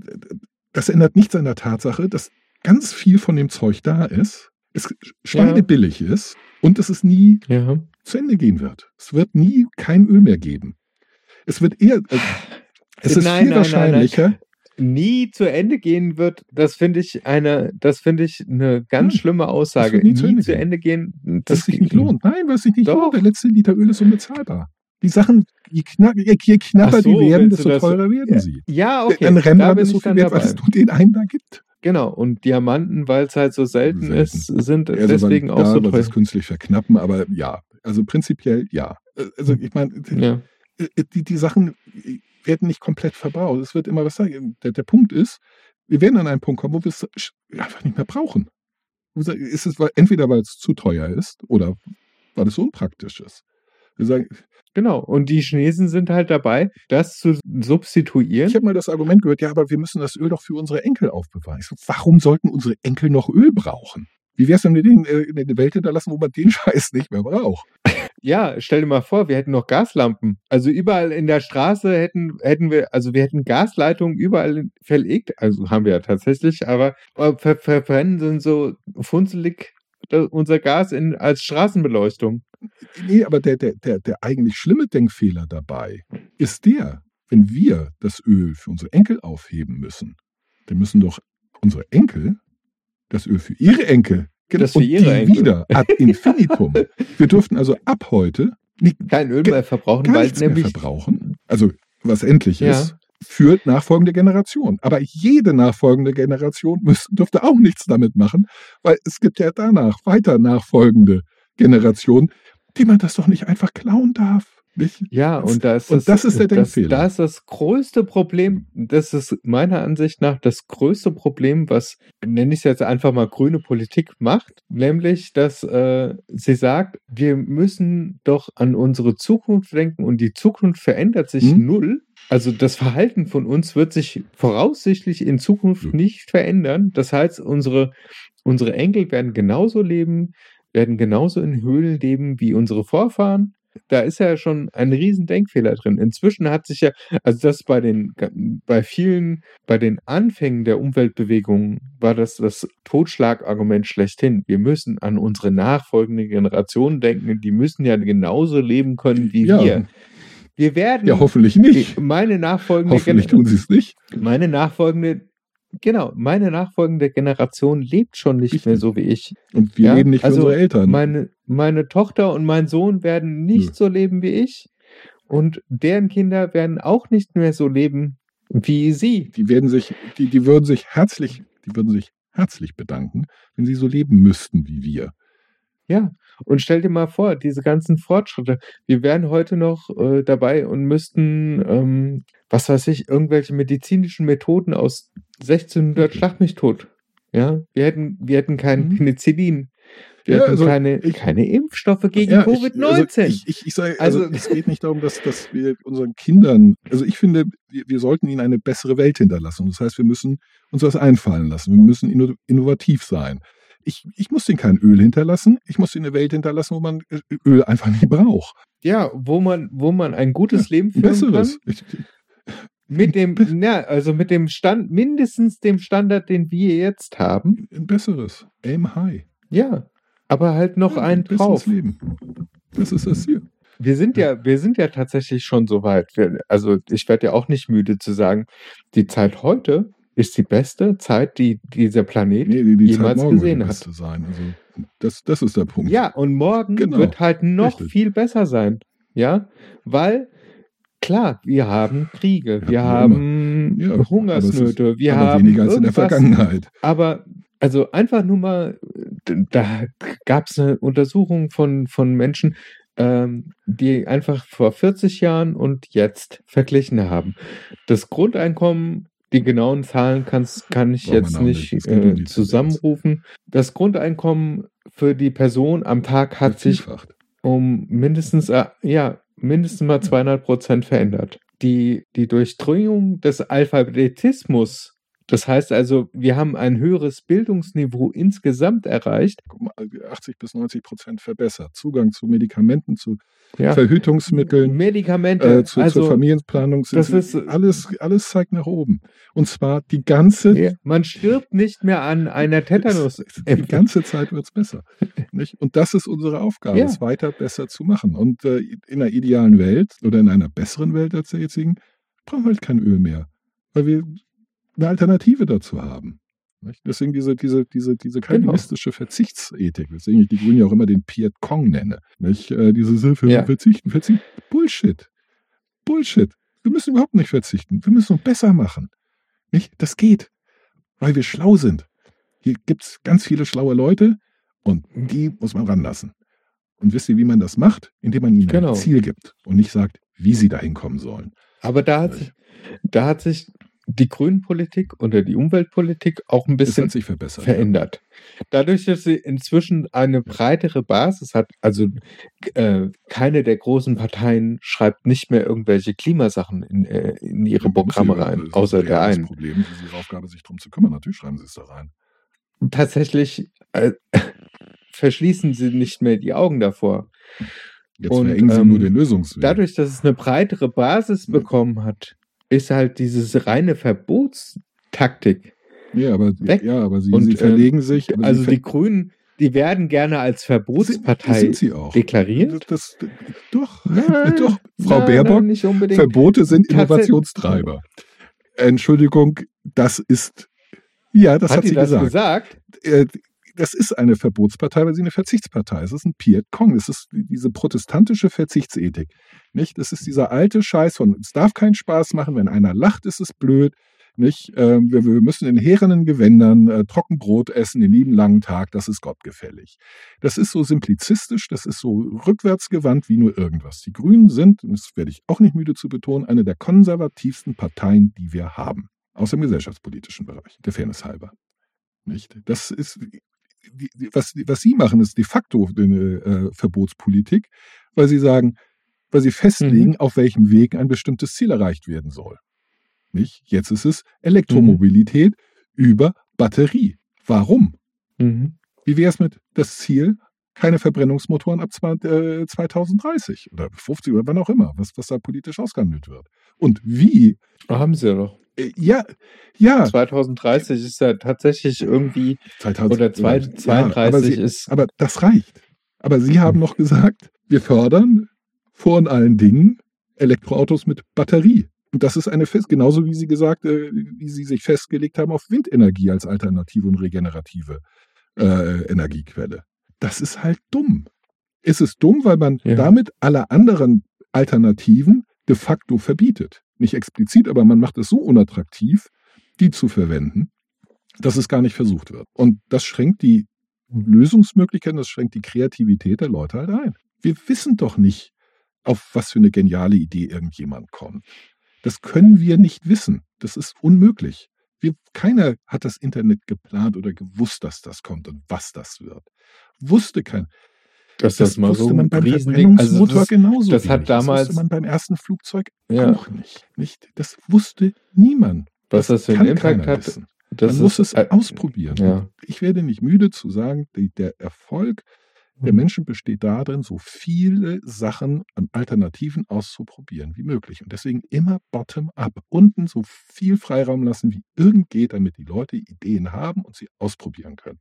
das ändert nichts an der Tatsache, dass ganz viel von dem Zeug da ist, es schweinebillig ja. ist und dass es nie ja. zu Ende gehen wird. Es wird nie kein Öl mehr geben. Es wird eher, äh, es ist nein, viel nein, wahrscheinlicher, nein, nie zu Ende gehen wird, das finde ich eine, das finde ich eine ganz hm, schlimme Aussage. Nie, nie, zu Ende gehen, gehen das, das sich nicht lohnt. Nein, es sich nicht Doch. lohnt. Der letzte Liter Öl ist unbezahlbar. Die Sachen, je, knapp, je knapper so, die werden, desto teurer werden ja. sie. Ja, okay. Ein Rembrandt ist so viel wert, weil es nur den einen da gibt. Genau, und Diamanten, weil es halt so selten, selten. ist, sind also deswegen auch so teuer. Das künstlich verknappen, aber ja, also prinzipiell ja. Also ich meine, ja. die, die Sachen werden nicht komplett verbraucht. Es wird immer was sagen. Der, der Punkt ist, wir werden an einen Punkt kommen, wo wir es einfach nicht mehr brauchen. Ist es entweder, weil es zu teuer ist oder weil es unpraktisch ist. Wir sagen, Genau, und die Chinesen sind halt dabei, das zu substituieren. Ich habe mal das Argument gehört, ja, aber wir müssen das Öl doch für unsere Enkel aufbewahren. So, warum sollten unsere Enkel noch Öl brauchen? Wie wäre es, wenn wir den äh, in der Welt hinterlassen, wo man den Scheiß nicht mehr braucht? Ja, stell dir mal vor, wir hätten noch Gaslampen. Also überall in der Straße hätten, hätten wir, also wir hätten Gasleitungen überall verlegt. Also haben wir ja tatsächlich, aber ver verbrennen sind so funzelig unser Gas in, als Straßenbeleuchtung. Nee, aber der, der, der, der eigentlich schlimme Denkfehler dabei ist der, wenn wir das Öl für unsere Enkel aufheben müssen, dann müssen doch unsere Enkel das Öl für ihre Enkel genau, das ihre die wieder ad infinitum. wir dürften also ab heute nicht, kein Öl mehr verbrauchen, weil nämlich verbrauchen. Also was endlich ja. ist für nachfolgende Generationen. Aber jede nachfolgende Generation müsste, dürfte auch nichts damit machen, weil es gibt ja danach weiter nachfolgende Generationen, die man das doch nicht einfach klauen darf. Nicht? Ja, und, das, und das ist der Denkfehler. Das, das ist das größte Problem, das ist meiner Ansicht nach das größte Problem, was, nenne ich es jetzt einfach mal, grüne Politik macht, nämlich, dass äh, sie sagt, wir müssen doch an unsere Zukunft denken und die Zukunft verändert sich hm? null. Also das Verhalten von uns wird sich voraussichtlich in Zukunft nicht verändern. Das heißt, unsere, unsere Enkel werden genauso leben, werden genauso in Höhlen leben wie unsere Vorfahren da ist ja schon ein riesen Denkfehler drin. Inzwischen hat sich ja, also das bei den, bei vielen, bei den Anfängen der Umweltbewegung war das das Totschlagargument schlechthin. Wir müssen an unsere nachfolgende Generation denken, die müssen ja genauso leben können wie ja. wir. Wir werden. Ja, hoffentlich nicht. Meine nachfolgende Hoffentlich tun sie es nicht. Meine nachfolgende Genau, meine nachfolgende Generation lebt schon nicht ich mehr so wie ich. Und wir ja? leben nicht für also unsere Eltern. Meine, meine Tochter und mein Sohn werden nicht ja. so leben wie ich. Und deren Kinder werden auch nicht mehr so leben wie sie. Die werden sich, die, die würden sich herzlich, die würden sich herzlich bedanken, wenn sie so leben müssten wie wir. Ja, und stell dir mal vor, diese ganzen Fortschritte. Wir wären heute noch äh, dabei und müssten, ähm, was weiß ich, irgendwelche medizinischen Methoden aus 1600 Schlag mich tot. Ja, wir hätten, wir hätten kein mhm. Penicillin. Wir ja, hätten also keine, ich, keine Impfstoffe gegen ja, Covid-19. Also ich, ich, ich sage, also, also, es geht nicht darum, dass, dass wir unseren Kindern, also ich finde, wir, wir sollten ihnen eine bessere Welt hinterlassen. Das heißt, wir müssen uns was einfallen lassen. Wir müssen innovativ sein ich, ich muss denen kein Öl hinterlassen, ich muss ihnen eine Welt hinterlassen, wo man äh, Öl einfach nicht braucht. Ja, wo man, wo man ein gutes ja, Leben führen besseres. kann. Ich, mit dem, ja, also mit dem Stand, mindestens dem Standard, den wir jetzt haben. Ein besseres. Aim high. Ja, aber halt noch ja, ein drauf. Leben. Das ist das hier. Wir sind ja, wir sind ja tatsächlich schon so weit. Wir, also ich werde ja auch nicht müde zu sagen, die Zeit heute ist die beste Zeit, die dieser Planet nee, die, die jemals gesehen hat. Sein. Also das, das ist der Punkt. Ja, und morgen genau. wird halt noch Richtig. viel besser sein. Ja, weil klar, wir haben Kriege, wir ja, haben ja, Hungersnöte, ist, wir haben weniger als in der Vergangenheit. Aber also einfach nur mal, da gab es eine Untersuchung von, von Menschen, ähm, die einfach vor 40 Jahren und jetzt verglichen haben. Das Grundeinkommen die genauen Zahlen kann's, kann ich jetzt nicht äh, zusammenrufen. Das Grundeinkommen für die Person am Tag hat sich um mindestens, äh, ja, mindestens mal 200 Prozent verändert. Die, die Durchdringung des Alphabetismus Das heißt also, wir haben ein höheres Bildungsniveau insgesamt erreicht. Guck mal, 80 bis 90 Prozent verbessert. Zugang zu Medikamenten, zu Ja. Verhütungsmitteln, Medikamente, äh, zu, also zur Familienplanung. das ist- alles, alles zeigt nach oben. Und zwar die ganze, ja, man stirbt nicht mehr an einer Tetanus. die ganze Zeit wird es besser. Nicht? Und das ist unsere Aufgabe, Ja. es weiter besser zu machen. Und äh, in einer idealen Welt oder in einer besseren Welt als der jetzigen, brauchen wir halt kein Öl mehr. Weil wir eine Alternative dazu haben. Nicht? Deswegen diese, diese, diese, diese Genau. kalvinistische Verzichtsethik, weswegen ich die Grünen ja auch immer den Piet Kong nenne. Nicht? Äh, diese Hilfe Ja. verzichten, verzichten. Bullshit. Bullshit. Wir müssen überhaupt nicht verzichten. Wir müssen uns besser machen. Nicht? Das geht. Weil wir schlau sind. Hier gibt es ganz viele schlaue Leute und die muss man ranlassen. Und wisst ihr, wie man das macht? Indem man ihnen Genau. ein Ziel gibt und nicht sagt, wie sie dahin kommen sollen. Aber da hat, sich, da hat sich die Grünenpolitik oder die Umweltpolitik auch ein bisschen hat sich verbessert. verändert. Dadurch, dass sie inzwischen eine breitere Basis hat, also äh, keine der großen Parteien schreibt nicht mehr irgendwelche Klimasachen in, äh, in ihre Programme ist rein, außer der das einen. Problem, das ist ihre Aufgabe, sich darum zu kümmern. Natürlich schreiben sie es da rein. Tatsächlich äh, verschließen sie nicht mehr die Augen davor. Jetzt Und, verengen sie ähm, nur den Lösungsweg. Dadurch, dass es eine breitere Basis bekommen hat, ist halt dieses reine Verbotstaktik. ja, aber, weg. ja, aber sie, Und, sie ähm, verlegen sich. Aber Also sie die Grünen, die werden gerne als ver- Verbotspartei sind auch. deklariert. Das, das, doch, Nein, doch. Frau nein, Baerbock, nein. Verbote sind Innovationstreiber. Entschuldigung, das ist, ja, das hat, hat sie sie das gesagt. gesagt? Das ist eine Verbotspartei, weil sie eine Verzichtspartei ist. Das ist ein Piet Kong. Das ist diese protestantische Verzichtsethik. Nicht? Das ist dieser alte Scheiß von, es darf keinen Spaß machen, wenn einer lacht, ist es blöd. Nicht? Ähm, wir, wir müssen in härenen Gewändern äh, Trockenbrot essen, den lieben langen Tag, das ist gottgefällig. Das ist so simplizistisch, das ist so rückwärtsgewandt wie nur irgendwas. Die Grünen sind, das werde ich auch nicht müde zu betonen, eine der konservativsten Parteien, die wir haben. Aus dem gesellschaftspolitischen Bereich, der Fairness halber. Nicht? Das ist, die, die, was, was Sie machen, ist de facto eine äh, Verbotspolitik, weil Sie sagen, weil Sie festlegen, auf welchem Weg ein bestimmtes Ziel erreicht werden soll. Nicht? Jetzt ist es Elektromobilität über Batterie. Warum? Mhm. Wie wäre es mit das Ziel, keine Verbrennungsmotoren ab zwei- äh, 2030 oder 50 oder wann auch immer, was, was da politisch ausgehandelt wird? Und wie? Haben sie doch. Äh, ja, ja, 2030 ist ja tatsächlich irgendwie, 2000, oder zwei- ja, 32 aber Sie, ist. Aber das reicht. Aber Sie haben noch gesagt, wir fördern vor und allen Dingen Elektroautos mit Batterie. Und das ist eine fest, genauso wie Sie gesagt, äh, wie Sie sich festgelegt haben auf Windenergie als alternative und regenerative äh, Energiequelle. Das ist halt dumm. Es ist dumm, weil man Ja. damit alle anderen Alternativen de facto verbietet. Nicht explizit, aber man macht es so unattraktiv, die zu verwenden, dass es gar nicht versucht wird. Und das schränkt die Lösungsmöglichkeiten, das schränkt die Kreativität der Leute halt ein. Wir wissen doch nicht, auf was für eine geniale Idee irgendjemand kommt. Das können wir nicht wissen. Das ist unmöglich. Wir, keiner hat das Internet geplant oder gewusst, dass das kommt und was das wird. Wusste kein. Dass das, mal wusste so man beim Riesending, also das, genauso. das hat wenig. damals- Das wusste man beim ersten Flugzeug ja, auch nicht, nicht. Das wusste niemand. was das für kann einen Impact hat, wissen. das man muss ist, es äh, ausprobieren. Ja. Ich werde nicht müde zu sagen, der Erfolg der Mhm. Menschen besteht darin, so viele Sachen an Alternativen auszuprobieren wie möglich. Und deswegen immer bottom-up. Unten so viel Freiraum lassen, wie irgend geht, damit die Leute Ideen haben und sie ausprobieren können.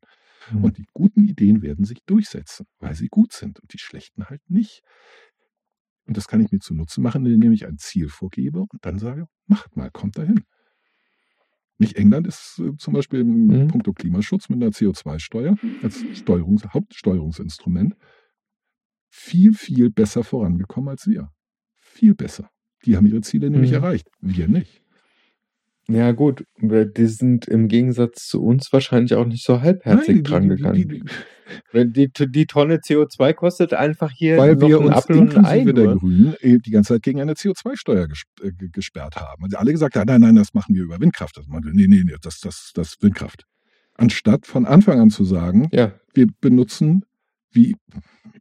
Mhm. Und die guten Ideen werden sich durchsetzen, weil sie gut sind und die schlechten halt nicht. Und das kann ich mir zunutze machen, indem ich ein Ziel vorgebe und dann sage, macht mal, kommt dahin. Nicht England ist äh, zum Beispiel im Mhm. puncto Klimaschutz mit einer CO2-Steuer als Steuerungs Hauptsteuerungsinstrument viel, viel besser vorangekommen als wir. Viel besser. Die haben ihre Ziele nämlich Mhm. erreicht. Wir nicht. ja, gut, weil die sind im Gegensatz zu uns wahrscheinlich auch nicht so halbherzig Nein, dran die, die, gegangen. die, die, Wenn die, die Tonne CO2 kostet einfach hier weil wir uns Apfel und inklusive der. Grünen äh, die ganze Zeit gegen eine CO2-Steuer ges äh, ge- gesperrt haben. Also alle gesagt haben, nein, nein, das machen wir über Windkraft. Das machen wir, nee, nee, nee, das, das, das ist Windkraft. Anstatt von Anfang an zu sagen, Ja, wir benutzen, wie,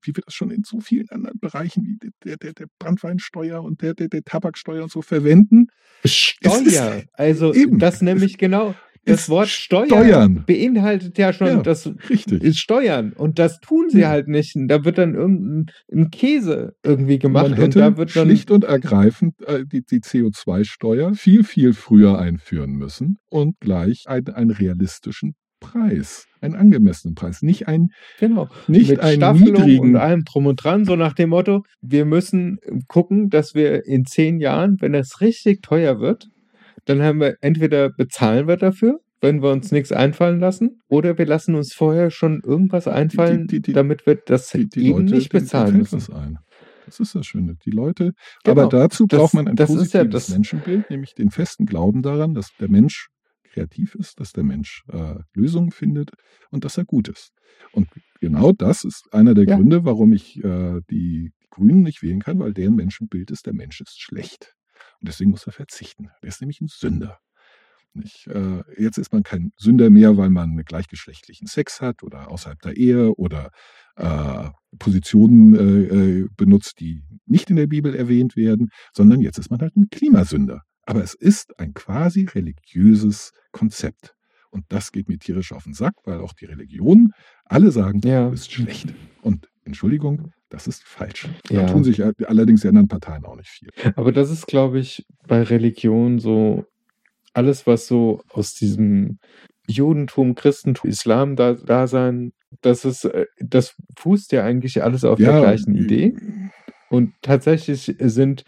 wie wir das schon in so vielen anderen Bereichen wie der, der, der Brandweinsteuer und der, der, der Tabaksteuer und so verwenden. Steuer. Also eben. das nämlich genau, das Wort Steuern, Steuern. beinhaltet ja schon Ja, das Richtig. ist Steuern. Und das tun sie Ja. halt nicht. Und Da wird dann irgendein ein Käse irgendwie gemacht. Man und hätte da wird dann. schlicht und ergreifend äh, die, die CO2-Steuer viel, viel früher einführen müssen und gleich ein, einen realistischen Preis, einen angemessenen Preis, nicht einen, Genau. nicht mit einen Staffelung niedrigen. und allem drum und dran, so nach dem Motto, wir müssen gucken, dass wir in zehn Jahren, wenn es richtig teuer wird, dann haben wir entweder bezahlen wir dafür, wenn wir uns nichts einfallen lassen, oder wir lassen uns vorher schon irgendwas einfallen, die- die- damit wir das die, die eben Leute, nicht bezahlen müssen. das ein. Das ist das Schöne. Die Leute, Genau. aber dazu Das- braucht man ein das ist ja positives das- Menschenbild, nämlich den festen Glauben daran, dass der Mensch kreativ ist, dass der Mensch äh, Lösungen findet und dass er gut ist. Und genau das ist einer der Ja. Gründe, warum ich äh, die Grünen nicht wählen kann, weil deren Menschenbild ist, der Mensch ist schlecht. Und deswegen muss er verzichten. Der ist nämlich ein Sünder. Nicht? Äh, jetzt ist man kein Sünder mehr, weil man gleichgeschlechtlichen Sex hat oder außerhalb der Ehe oder äh, Positionen äh, äh, benutzt, die nicht in der Bibel erwähnt werden, sondern jetzt ist man halt ein Klimasünder. Aber es ist ein quasi religiöses Konzept. Und das geht mir tierisch auf den Sack, weil auch die Religionen alle sagen, Ja. du bist schlecht. Und Entschuldigung, das ist falsch. Da Ja. tun sich allerdings die anderen Parteien auch nicht viel. Aber das ist, glaube ich, bei Religion so alles, was so aus diesem Judentum, Christentum, Islam da, da sein, das ist, äh, das fußt ja eigentlich alles auf der gleichen Idee. Und tatsächlich sind,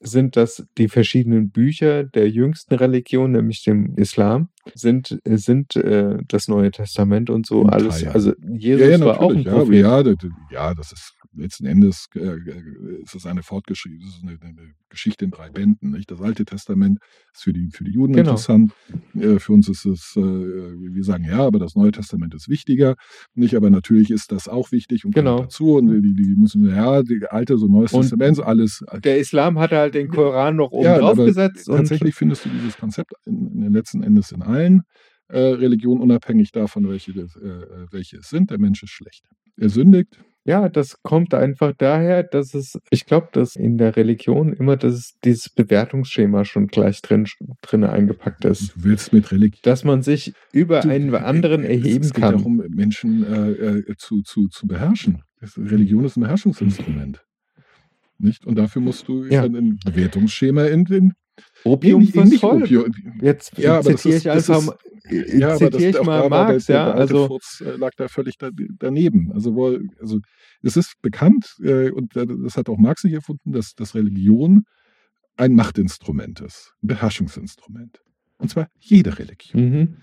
sind das die verschiedenen Bücher der jüngsten Religion, nämlich dem Islam, sind, sind äh, das Neue Testament und so Im alles. Teil. Also Jesus war auch ein ja, Prophet. ja, das, ja, das ist letzten Endes äh, äh, ist es eine fortgeschriebene, ist eine, eine Geschichte in drei Bänden. Nicht? Das Alte Testament ist für die, für die Juden Genau. interessant. Äh, für uns ist es, äh, wir sagen ja, aber das Neue Testament ist wichtiger. Nicht, aber natürlich ist das auch wichtig und Genau. dazu. Und die, die müssen, ja, die Alte, so Neues Und Testament, alles. Der Islam hatte halt den Koran noch oben Ja, drauf gesetzt. Und Tatsächlich findest du dieses Konzept in, in letzten Endes in allen äh, Religionen, unabhängig davon, welche, äh, äh, welche es sind. Der Mensch ist schlecht. Er sündigt, Ja, das kommt einfach daher, dass es, ich glaube, dass in der Religion immer das, dieses Bewertungsschema schon gleich drin, drin eingepackt ist. Du willst mit Religion. Dass man sich über einen anderen erheben es geht kann. darum, Menschen äh, äh, zu, zu, zu beherrschen. Religion ist ein Beherrschungsinstrument. Nicht? Und dafür musst du Ja. ein, Bewertungsschema in Opium ähnlich- fürs Volk. Opio- Jetzt Ja, zitiere ich einfach, mal- Ja, zitiere ich mal Marx, der, ja, der alte also Furz äh, lag da völlig da, daneben. Also, also es ist bekannt äh, und das hat auch Marx nicht erfunden, dass, dass Religion ein Machtinstrument ist, ein Beherrschungsinstrument. Und zwar jede Religion. mhm.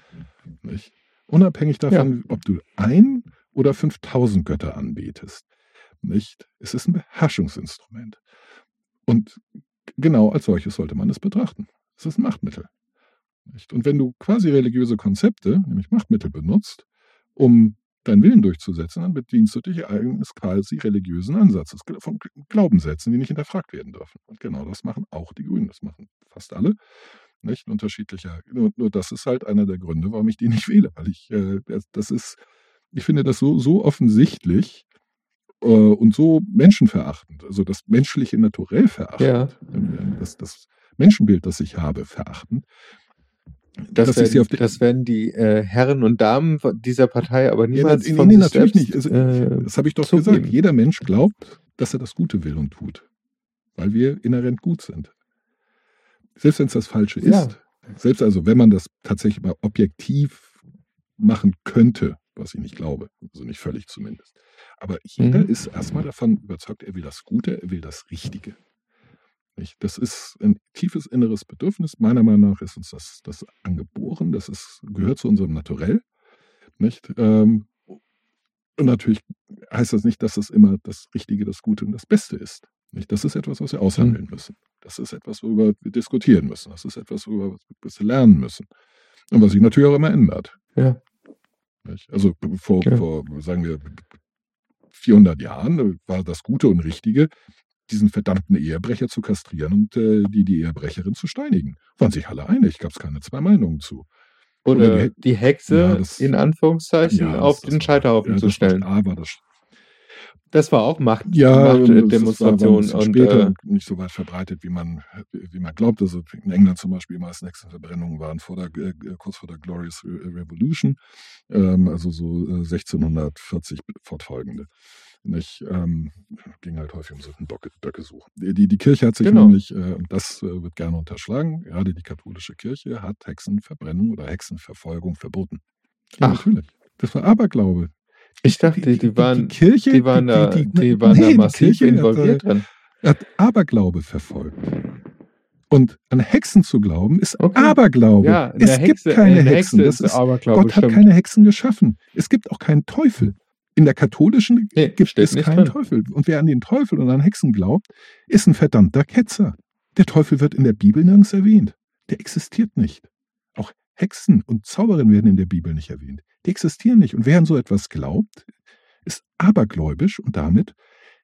Nicht? Unabhängig davon, ob du ein oder 5000 Götter anbetest. Nicht? Es ist ein Beherrschungsinstrument. Und genau als solches sollte man es betrachten. Es ist ein Machtmittel. Nicht? Und wenn du quasi religiöse Konzepte, nämlich Machtmittel benutzt, um deinen Willen durchzusetzen, dann bedienst du dich eines quasi religiösen Ansatzes von Glaubenssätzen, die nicht hinterfragt werden dürfen. Und genau das machen auch die Grünen. Das machen fast alle. Nicht? Unterschiedlicher. Nur, nur das ist halt einer der Gründe, warum ich die nicht wähle. Weil ich, äh, das, ist, ich finde das so, so offensichtlich äh, und so menschenverachtend. Also das menschliche Naturell verachtend. Ja. Das, das Menschenbild, das ich habe, verachtend. Das, dass werden, die- das werden die äh, Herren und Damen dieser Partei aber Ja, niemals nee, von nee, natürlich selbst, nicht. Also, äh, das habe ich doch gesagt. Jeder Mensch glaubt, dass er das Gute will und tut. Weil wir inhärent gut sind. Selbst wenn es das Falsche Ja. ist. Selbst also, wenn man das tatsächlich mal objektiv machen könnte, was ich nicht glaube, also nicht völlig zumindest. Aber jeder Mhm. ist erstmal davon überzeugt, er will das Gute, er will das Richtige. Das ist ein tiefes inneres Bedürfnis. Meiner Meinung nach ist uns das, das angeboren, das ist, gehört zu unserem Naturell. Nicht? Ähm, und natürlich heißt das nicht, dass das immer das Richtige, das Gute und das Beste ist. Nicht? Das ist etwas, was wir aushandeln Mhm. müssen. Das ist etwas, worüber wir diskutieren müssen. Das ist etwas, worüber wir lernen müssen. Und was sich natürlich auch immer ändert. Ja. Nicht? Also vor, Ja. vor, sagen wir, 400 Jahren äh, war das Gute und Richtige, diesen verdammten Ehebrecher zu kastrieren und äh, die, die Ehebrecherin zu steinigen. Waren sich alle einig, gab es keine zwei Meinungen zu. Oder Oder die- die Hexe Ja, das- in Anführungszeichen Ja, auf den Scheiterhaufen zu stellen. A war das. Das war auch Macht, Ja, Machtdemonstration und später äh, und nicht so weit verbreitet, wie man, wie man glaubt. Also in England zum Beispiel, die meisten Hexenverbrennungen waren vor der, äh, kurz vor der Glorious Re- Revolution, ähm, also so äh, 1640 fortfolgende. Nicht, ähm, ging halt häufig um Sündenböcke Böcke suchen. Die, die, Kirche hat sich Genau. nämlich, äh, und das äh, wird gerne unterschlagen, gerade die katholische Kirche hat Hexenverbrennung oder Hexenverfolgung verboten. Ja, Ach. natürlich. Das war Aberglaube. Ich dachte, die, waren, Kirche, die waren da, die- die, die- waren nee, da die massiv Kirche hat, involviert. Er hat Aberglaube verfolgt. Und an Hexen zu glauben, ist Okay. Aberglaube. Ja, es Hexe, gibt keine eine Hexen. Hexe ist Gott hat stimmt. keine Hexen geschaffen. Es gibt auch keinen Teufel. In der katholischen Nee, gibt es keinen drin. Teufel. Und wer an den Teufel und an Hexen glaubt, ist ein verdammter Ketzer. Der Teufel wird in der Bibel nirgends erwähnt. Der existiert nicht. Hexen und Zauberinnen werden in der Bibel nicht erwähnt. Die existieren nicht. Und wer an so etwas glaubt, ist abergläubisch und damit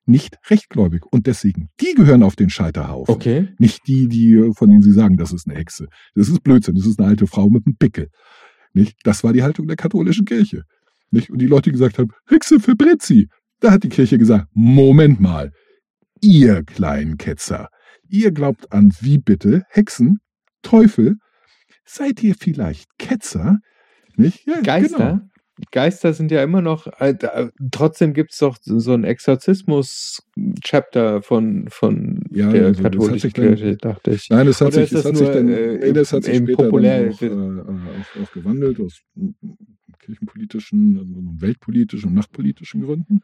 nicht rechtgläubig. Und deswegen, die gehören auf den Scheiterhaufen. Okay. Nicht die, die, von denen sie sagen, das ist eine Hexe. Das ist Blödsinn. Das ist eine alte Frau mit einem Pickel. Nicht? Das war die Haltung der katholischen Kirche. Nicht? Und die Leute die gesagt haben, Hexe verbrennt sie. Da hat die Kirche gesagt, Moment mal. Ihr kleinen Ketzer. Ihr glaubt an wie bitte? Hexen? Teufel? Seid ihr vielleicht Ketzer? Nicht? Ja, Geister? Genau. Geister sind ja immer noch, äh, trotzdem gibt es doch so ein Exorzismus-Chapter von, von Ja, der also das katholischen sich dann- Kirche, dachte ich. Nein, es hat Oder sich, ist es das hat sich nur, dann, äh, nee, das hat sich im später populär- auch, äh, auch, auch gewandelt aus mm, kirchenpolitischen, und weltpolitischen und machtpolitischen Gründen.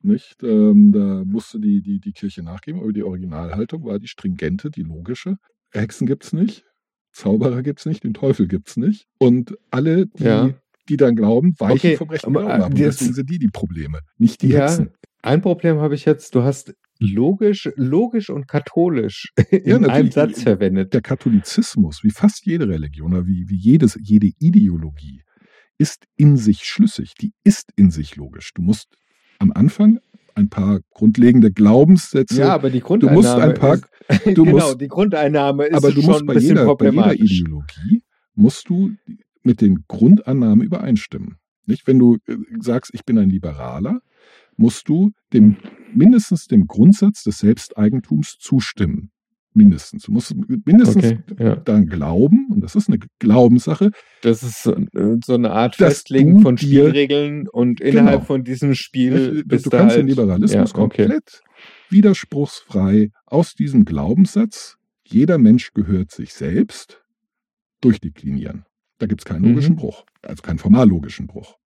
Nicht? Ähm, da musste die, die, die Kirche nachgeben, aber die Originalhaltung war die stringente, die logische. Hexen gibt's nicht, Zauberer gibt's nicht, den Teufel gibt's nicht. Und alle, die, Ja. die dann glauben, weichen Okay, vom rechten aber, Glauben ab. Äh, deswegen sind die die Probleme, nicht die ja, Hexen. ein Problem habe ich jetzt, du hast logisch, logisch und katholisch in Ja, einem. Satz verwendet. der Katholizismus, wie fast jede Religion oder wie, wie jedes, jede Ideologie, ist in sich schlüssig. Die ist in sich logisch. Du musst am Anfang ein paar grundlegende Glaubenssätze, Ja, aber die du Grundeinnahme musst ein paar, ist, du genau, musst- die Grundeinnahme ist aber du musst bei jeder, bei jeder. Ideologie, musst du mit den Grundannahmen übereinstimmen. Nicht, wenn du äh, sagst, ich bin ein Liberaler, musst du dem, mindestens dem Grundsatz des Selbsteigentums zustimmen. Mindestens. Du musst mindestens Okay, ja. dann glauben, und das ist eine Glaubenssache, Das ist so, äh, eine Art Festlegen von Spielregeln und innerhalb Genau. von diesem Spiel du, bist du kannst halt, den Liberalismus ja, okay. komplett widerspruchsfrei aus diesem Glaubenssatz, jeder Mensch gehört sich selbst, durchdeklinieren. Da gibt es keinen Mhm. logischen Bruch, also keinen formallogischen Bruch.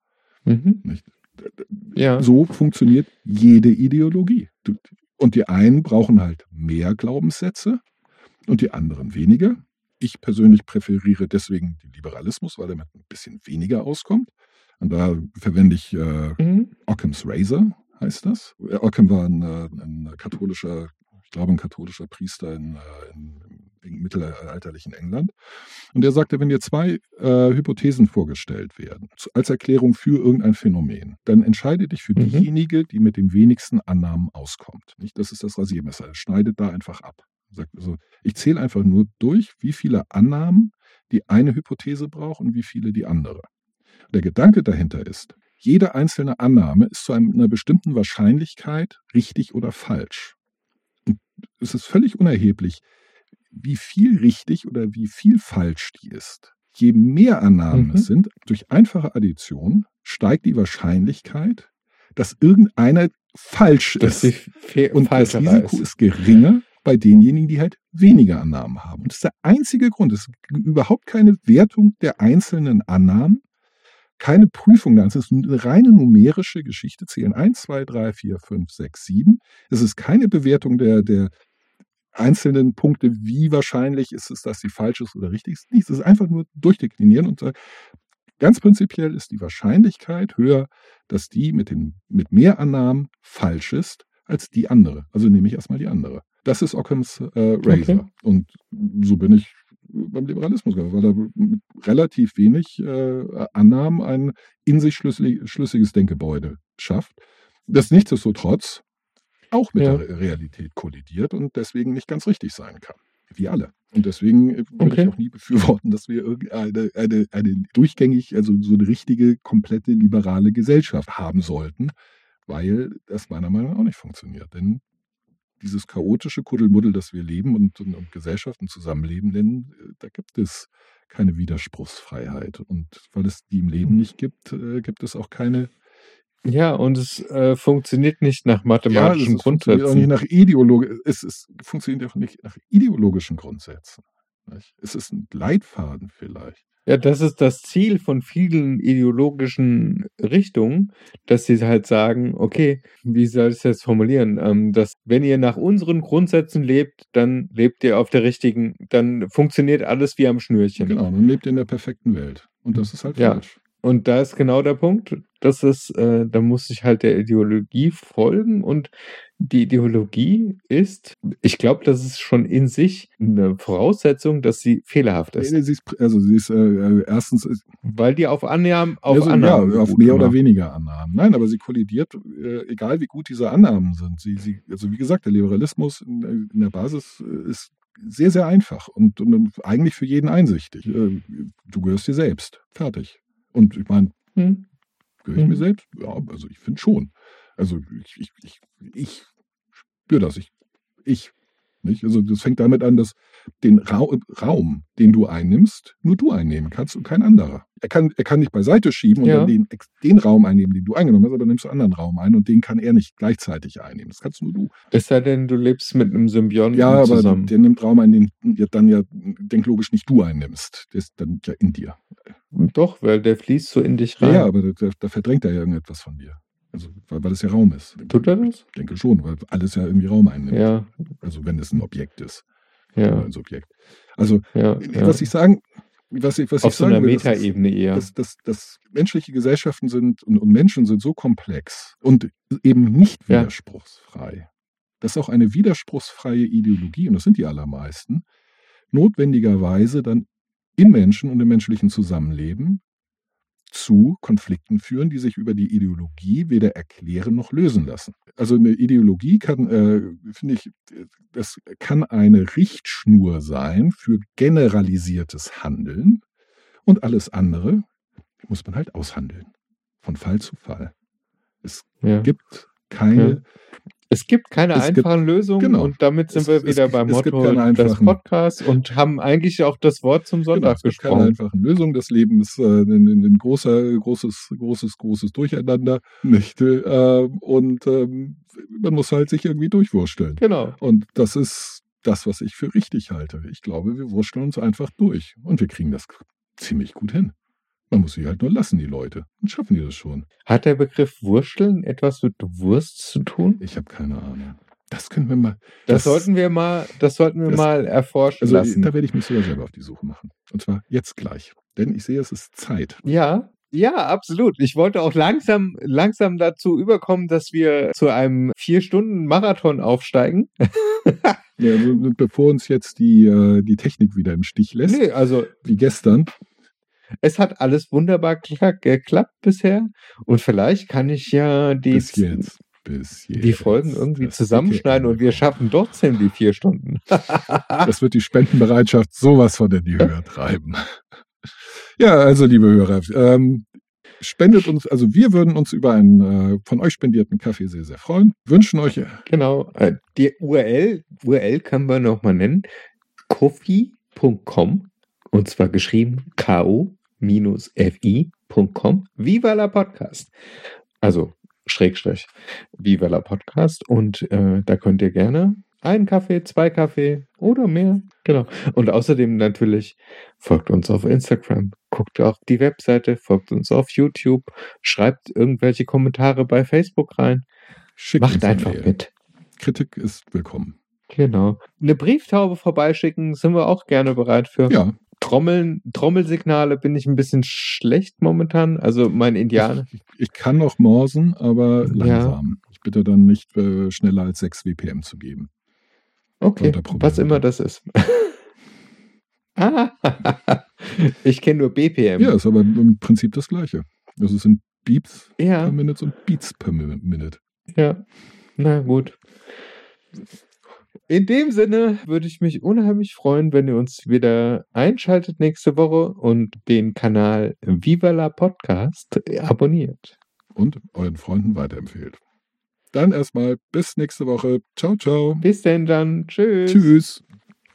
Mhm. Ja. So funktioniert jede Ideologie. Du, und die einen brauchen halt mehr Glaubenssätze und die anderen weniger. Ich persönlich präferiere deswegen den Liberalismus, weil er mit ein bisschen weniger auskommt. Und da verwende ich äh, Mhm. Occam's Razor, heißt das. Occam war ein, äh, ein katholischer, ich glaube, ein katholischer Priester in, äh, in, mittelalterlichen England. Und er sagte, wenn dir zwei äh, Hypothesen vorgestellt werden, als Erklärung für irgendein Phänomen, dann entscheide dich für Mhm. diejenige, die mit den wenigsten Annahmen auskommt. Nicht? Das ist das Rasiermesser. Er schneidet da einfach ab. Sagt also, ich zähle einfach nur durch, wie viele Annahmen die eine Hypothese braucht und wie viele die andere. Der Gedanke dahinter ist, jede einzelne Annahme ist zu einer bestimmten Wahrscheinlichkeit richtig oder falsch. Und es ist völlig unerheblich, wie viel richtig oder wie viel falsch die ist. Je mehr Annahmen Mhm. es sind, durch einfache Addition steigt die Wahrscheinlichkeit, dass irgendeiner falsch Dass ist. Und das Risiko ist. ist geringer bei denjenigen, die halt weniger Annahmen haben. Und das ist der einzige Grund. Es ist überhaupt keine Wertung der einzelnen Annahmen, keine Prüfung. Es ist eine reine numerische Geschichte. Zählen 1, 2, 3, 4, 5, 6, 7. Es ist keine Bewertung der, der einzelnen Punkte, wie wahrscheinlich ist es, dass sie falsch ist oder richtig ist. Nichts. Es ist einfach nur durchdeklinieren und sagen, ganz prinzipiell ist die Wahrscheinlichkeit höher, dass die mit, den, mit mehr Annahmen falsch ist als die andere. Also nehme ich erstmal die andere. Das ist Occams äh, Razor. Okay. Und so bin ich beim Liberalismus, weil er mit relativ wenig äh, Annahmen ein in sich schlüssig, schlüssiges Denkgebäude schafft, das nichtsdestotrotz auch mit Ja. der Re- Realität kollidiert und deswegen nicht ganz richtig sein kann. Wie alle. Und deswegen äh, würde Okay. ich auch nie befürworten, dass wir irgendeine eine, eine durchgängig, also so eine richtige, komplette liberale Gesellschaft haben sollten, weil das meiner Meinung nach auch nicht funktioniert. Denn dieses chaotische Kuddelmuddel, das wir leben und, und, und Gesellschaften zusammenleben nennen, äh, da gibt es keine Widerspruchsfreiheit. Und weil es die im Leben nicht gibt, äh, gibt es auch keine. Ja, und es äh, funktioniert nicht nach mathematischen ja, es funktioniert auch Grundsätzen. nicht nach Ideologie. Es, es funktioniert auch nicht nach ideologischen Grundsätzen. Nicht? Es ist ein Leitfaden vielleicht. Ja, das ist das Ziel von vielen ideologischen Richtungen, dass sie halt sagen, okay, wie soll ich das formulieren? Ähm, dass wenn ihr nach unseren Grundsätzen lebt, dann lebt ihr auf der richtigen, dann funktioniert alles wie am Schnürchen. Genau, man lebt in der perfekten Welt. Und das ist halt Ja. falsch. Und da ist genau der Punkt. Das ist, äh, da muss ich halt der Ideologie folgen und die Ideologie ist, ich glaube, das ist schon in sich eine Voraussetzung, dass sie fehlerhaft ist, nee, sie ist, also sie ist äh, äh, erstens ist, weil die auf Annahmen, auf also, Annahmen ja, auf mehr oder weniger Annahmen. Nein, aber sie kollidiert, äh, egal wie gut diese Annahmen sind. Sie, sie, also wie gesagt, der Liberalismus in, in der Basis äh, ist sehr, sehr einfach und, und eigentlich für jeden einsichtig. Äh, Du gehörst dir selbst. Fertig. Und ich meine, Hm? gehöre ich Mhm. mir selbst? Ja, also ich finde schon. Also ich, ich, ich, ich spüre das. Ich, ich. Nicht? Also das fängt damit an, dass den Ra Raum, den du einnimmst, nur du einnehmen kannst und kein anderer. Er kann, er kann dich beiseite schieben und Ja. dann den, den Raum einnehmen, den du eingenommen hast, aber dann nimmst du einen anderen Raum ein und den kann er nicht gleichzeitig einnehmen. Das kannst nur du. Es sei denn, du lebst mit einem Symbionten Ja, aber zusammen. der nimmt Raum ein, den ja dann ja denklogisch nicht du einnimmst. Der ist dann ja in dir. Doch, weil der fließt so in dich Ja, rein. ja aber da, da verdrängt er ja irgendetwas von dir. Also, weil, weil es ja Raum ist. Tut er das? Ich denke schon, weil alles ja irgendwie Raum einnimmt. Ja, Also wenn es ein Objekt ist. Ja, ein Subjekt. Also, ja. ja. was ich sagen, was ich, was Auf ich so sagen einer will, Metaebene eher. dass, dass, dass menschliche Gesellschaften sind und, und Menschen sind so komplex und eben nicht widerspruchsfrei, dass auch eine widerspruchsfreie Ideologie, und das sind die allermeisten, notwendigerweise dann im Menschen und im menschlichen Zusammenleben zu Konflikten führen, die sich über die Ideologie weder erklären noch lösen lassen. Also eine Ideologie kann, äh, finde ich, das kann eine Richtschnur sein für generalisiertes Handeln und alles andere muss man halt aushandeln. Von Fall zu Fall. Es Ja. gibt keine, Ja. Es gibt keine Es gibt- einfachen Lösungen genau. und damit sind Es- wir wieder beim es gibt Motto des Podcasts und haben eigentlich auch das Wort zum genau, Sonntag es gibt keine gesprochen. einfachen Lösungen. Das Leben ist äh, ein, ein, ein großer, großes, großes, großes Durcheinander. Nicht? Äh, und ähm, man muss halt sich irgendwie durchwursteln. Genau. Und das ist das, was ich für richtig halte. Ich glaube, wir wursteln uns einfach durch. Und wir kriegen das ziemlich gut hin. Man muss sie halt nur lassen, die Leute. Dann schaffen die das schon. Hat der Begriff Wursteln etwas mit Wurst zu tun? Ich habe keine Ahnung. Das können wir mal. Das, Das- sollten wir mal, das sollten wir das- mal erforschen Also lassen. da werde ich mich sogar selber auf die Suche machen. Und zwar jetzt gleich. Denn ich sehe, es ist Zeit. Ja, ja, absolut. Ich wollte auch langsam, langsam dazu überkommen, dass wir zu einem vier Stunden Marathon aufsteigen. Ja, also, bevor uns jetzt die, äh, die Technik wieder im Stich lässt, Nee, also wie gestern. Es hat alles wunderbar kla- geklappt bisher. Und vielleicht kann ich ja die, Bis jetzt. Bis jetzt. die Folgen irgendwie zusammenschneiden und wir schaffen trotzdem die vier Stunden. Das wird die Spendenbereitschaft sowas von in die Höhe treiben. Ja, also liebe Hörer, ähm, spendet uns, also wir würden uns über einen äh, von euch spendierten Kaffee sehr, sehr freuen. Wünschen euch, äh, Genau. äh, Die URL, URL können wir nochmal nennen. kofi.com und zwar geschrieben ko-fi.com. Viva la Podcast. Also Schrägstrich Viva la Podcast. Und äh, da könnt ihr gerne einen Kaffee, zwei Kaffee oder mehr. Genau. Und außerdem natürlich folgt uns auf Instagram, guckt auf die Webseite, folgt uns auf YouTube, schreibt irgendwelche Kommentare bei Facebook rein. schickt Macht einfach Mail. mit. Kritik ist willkommen. Genau. Eine Brieftaube vorbeischicken sind wir auch gerne bereit für. Ja, Trommeln, Trommelsignale bin ich ein bisschen schlecht momentan. Also mein Indianer. ich, ich kann noch morsen, aber Ja. langsam. Ich bitte dann nicht äh, schneller als 6 WPM zu geben. Okay, was immer das ist. ah, ich kenne nur BPM. Ja, ist aber im Prinzip das Gleiche. Also es sind Beeps ja, per Minute und Beats per Mi- Minute. ja. Na gut. In dem Sinne würde ich mich unheimlich freuen, wenn ihr uns wieder einschaltet nächste Woche und den Kanal Viva la Podcast abonniert. Und euren Freunden weiterempfehlt. Dann erstmal bis nächste Woche. Ciao, ciao. Bis denn dann. Tschüss. Tschüss.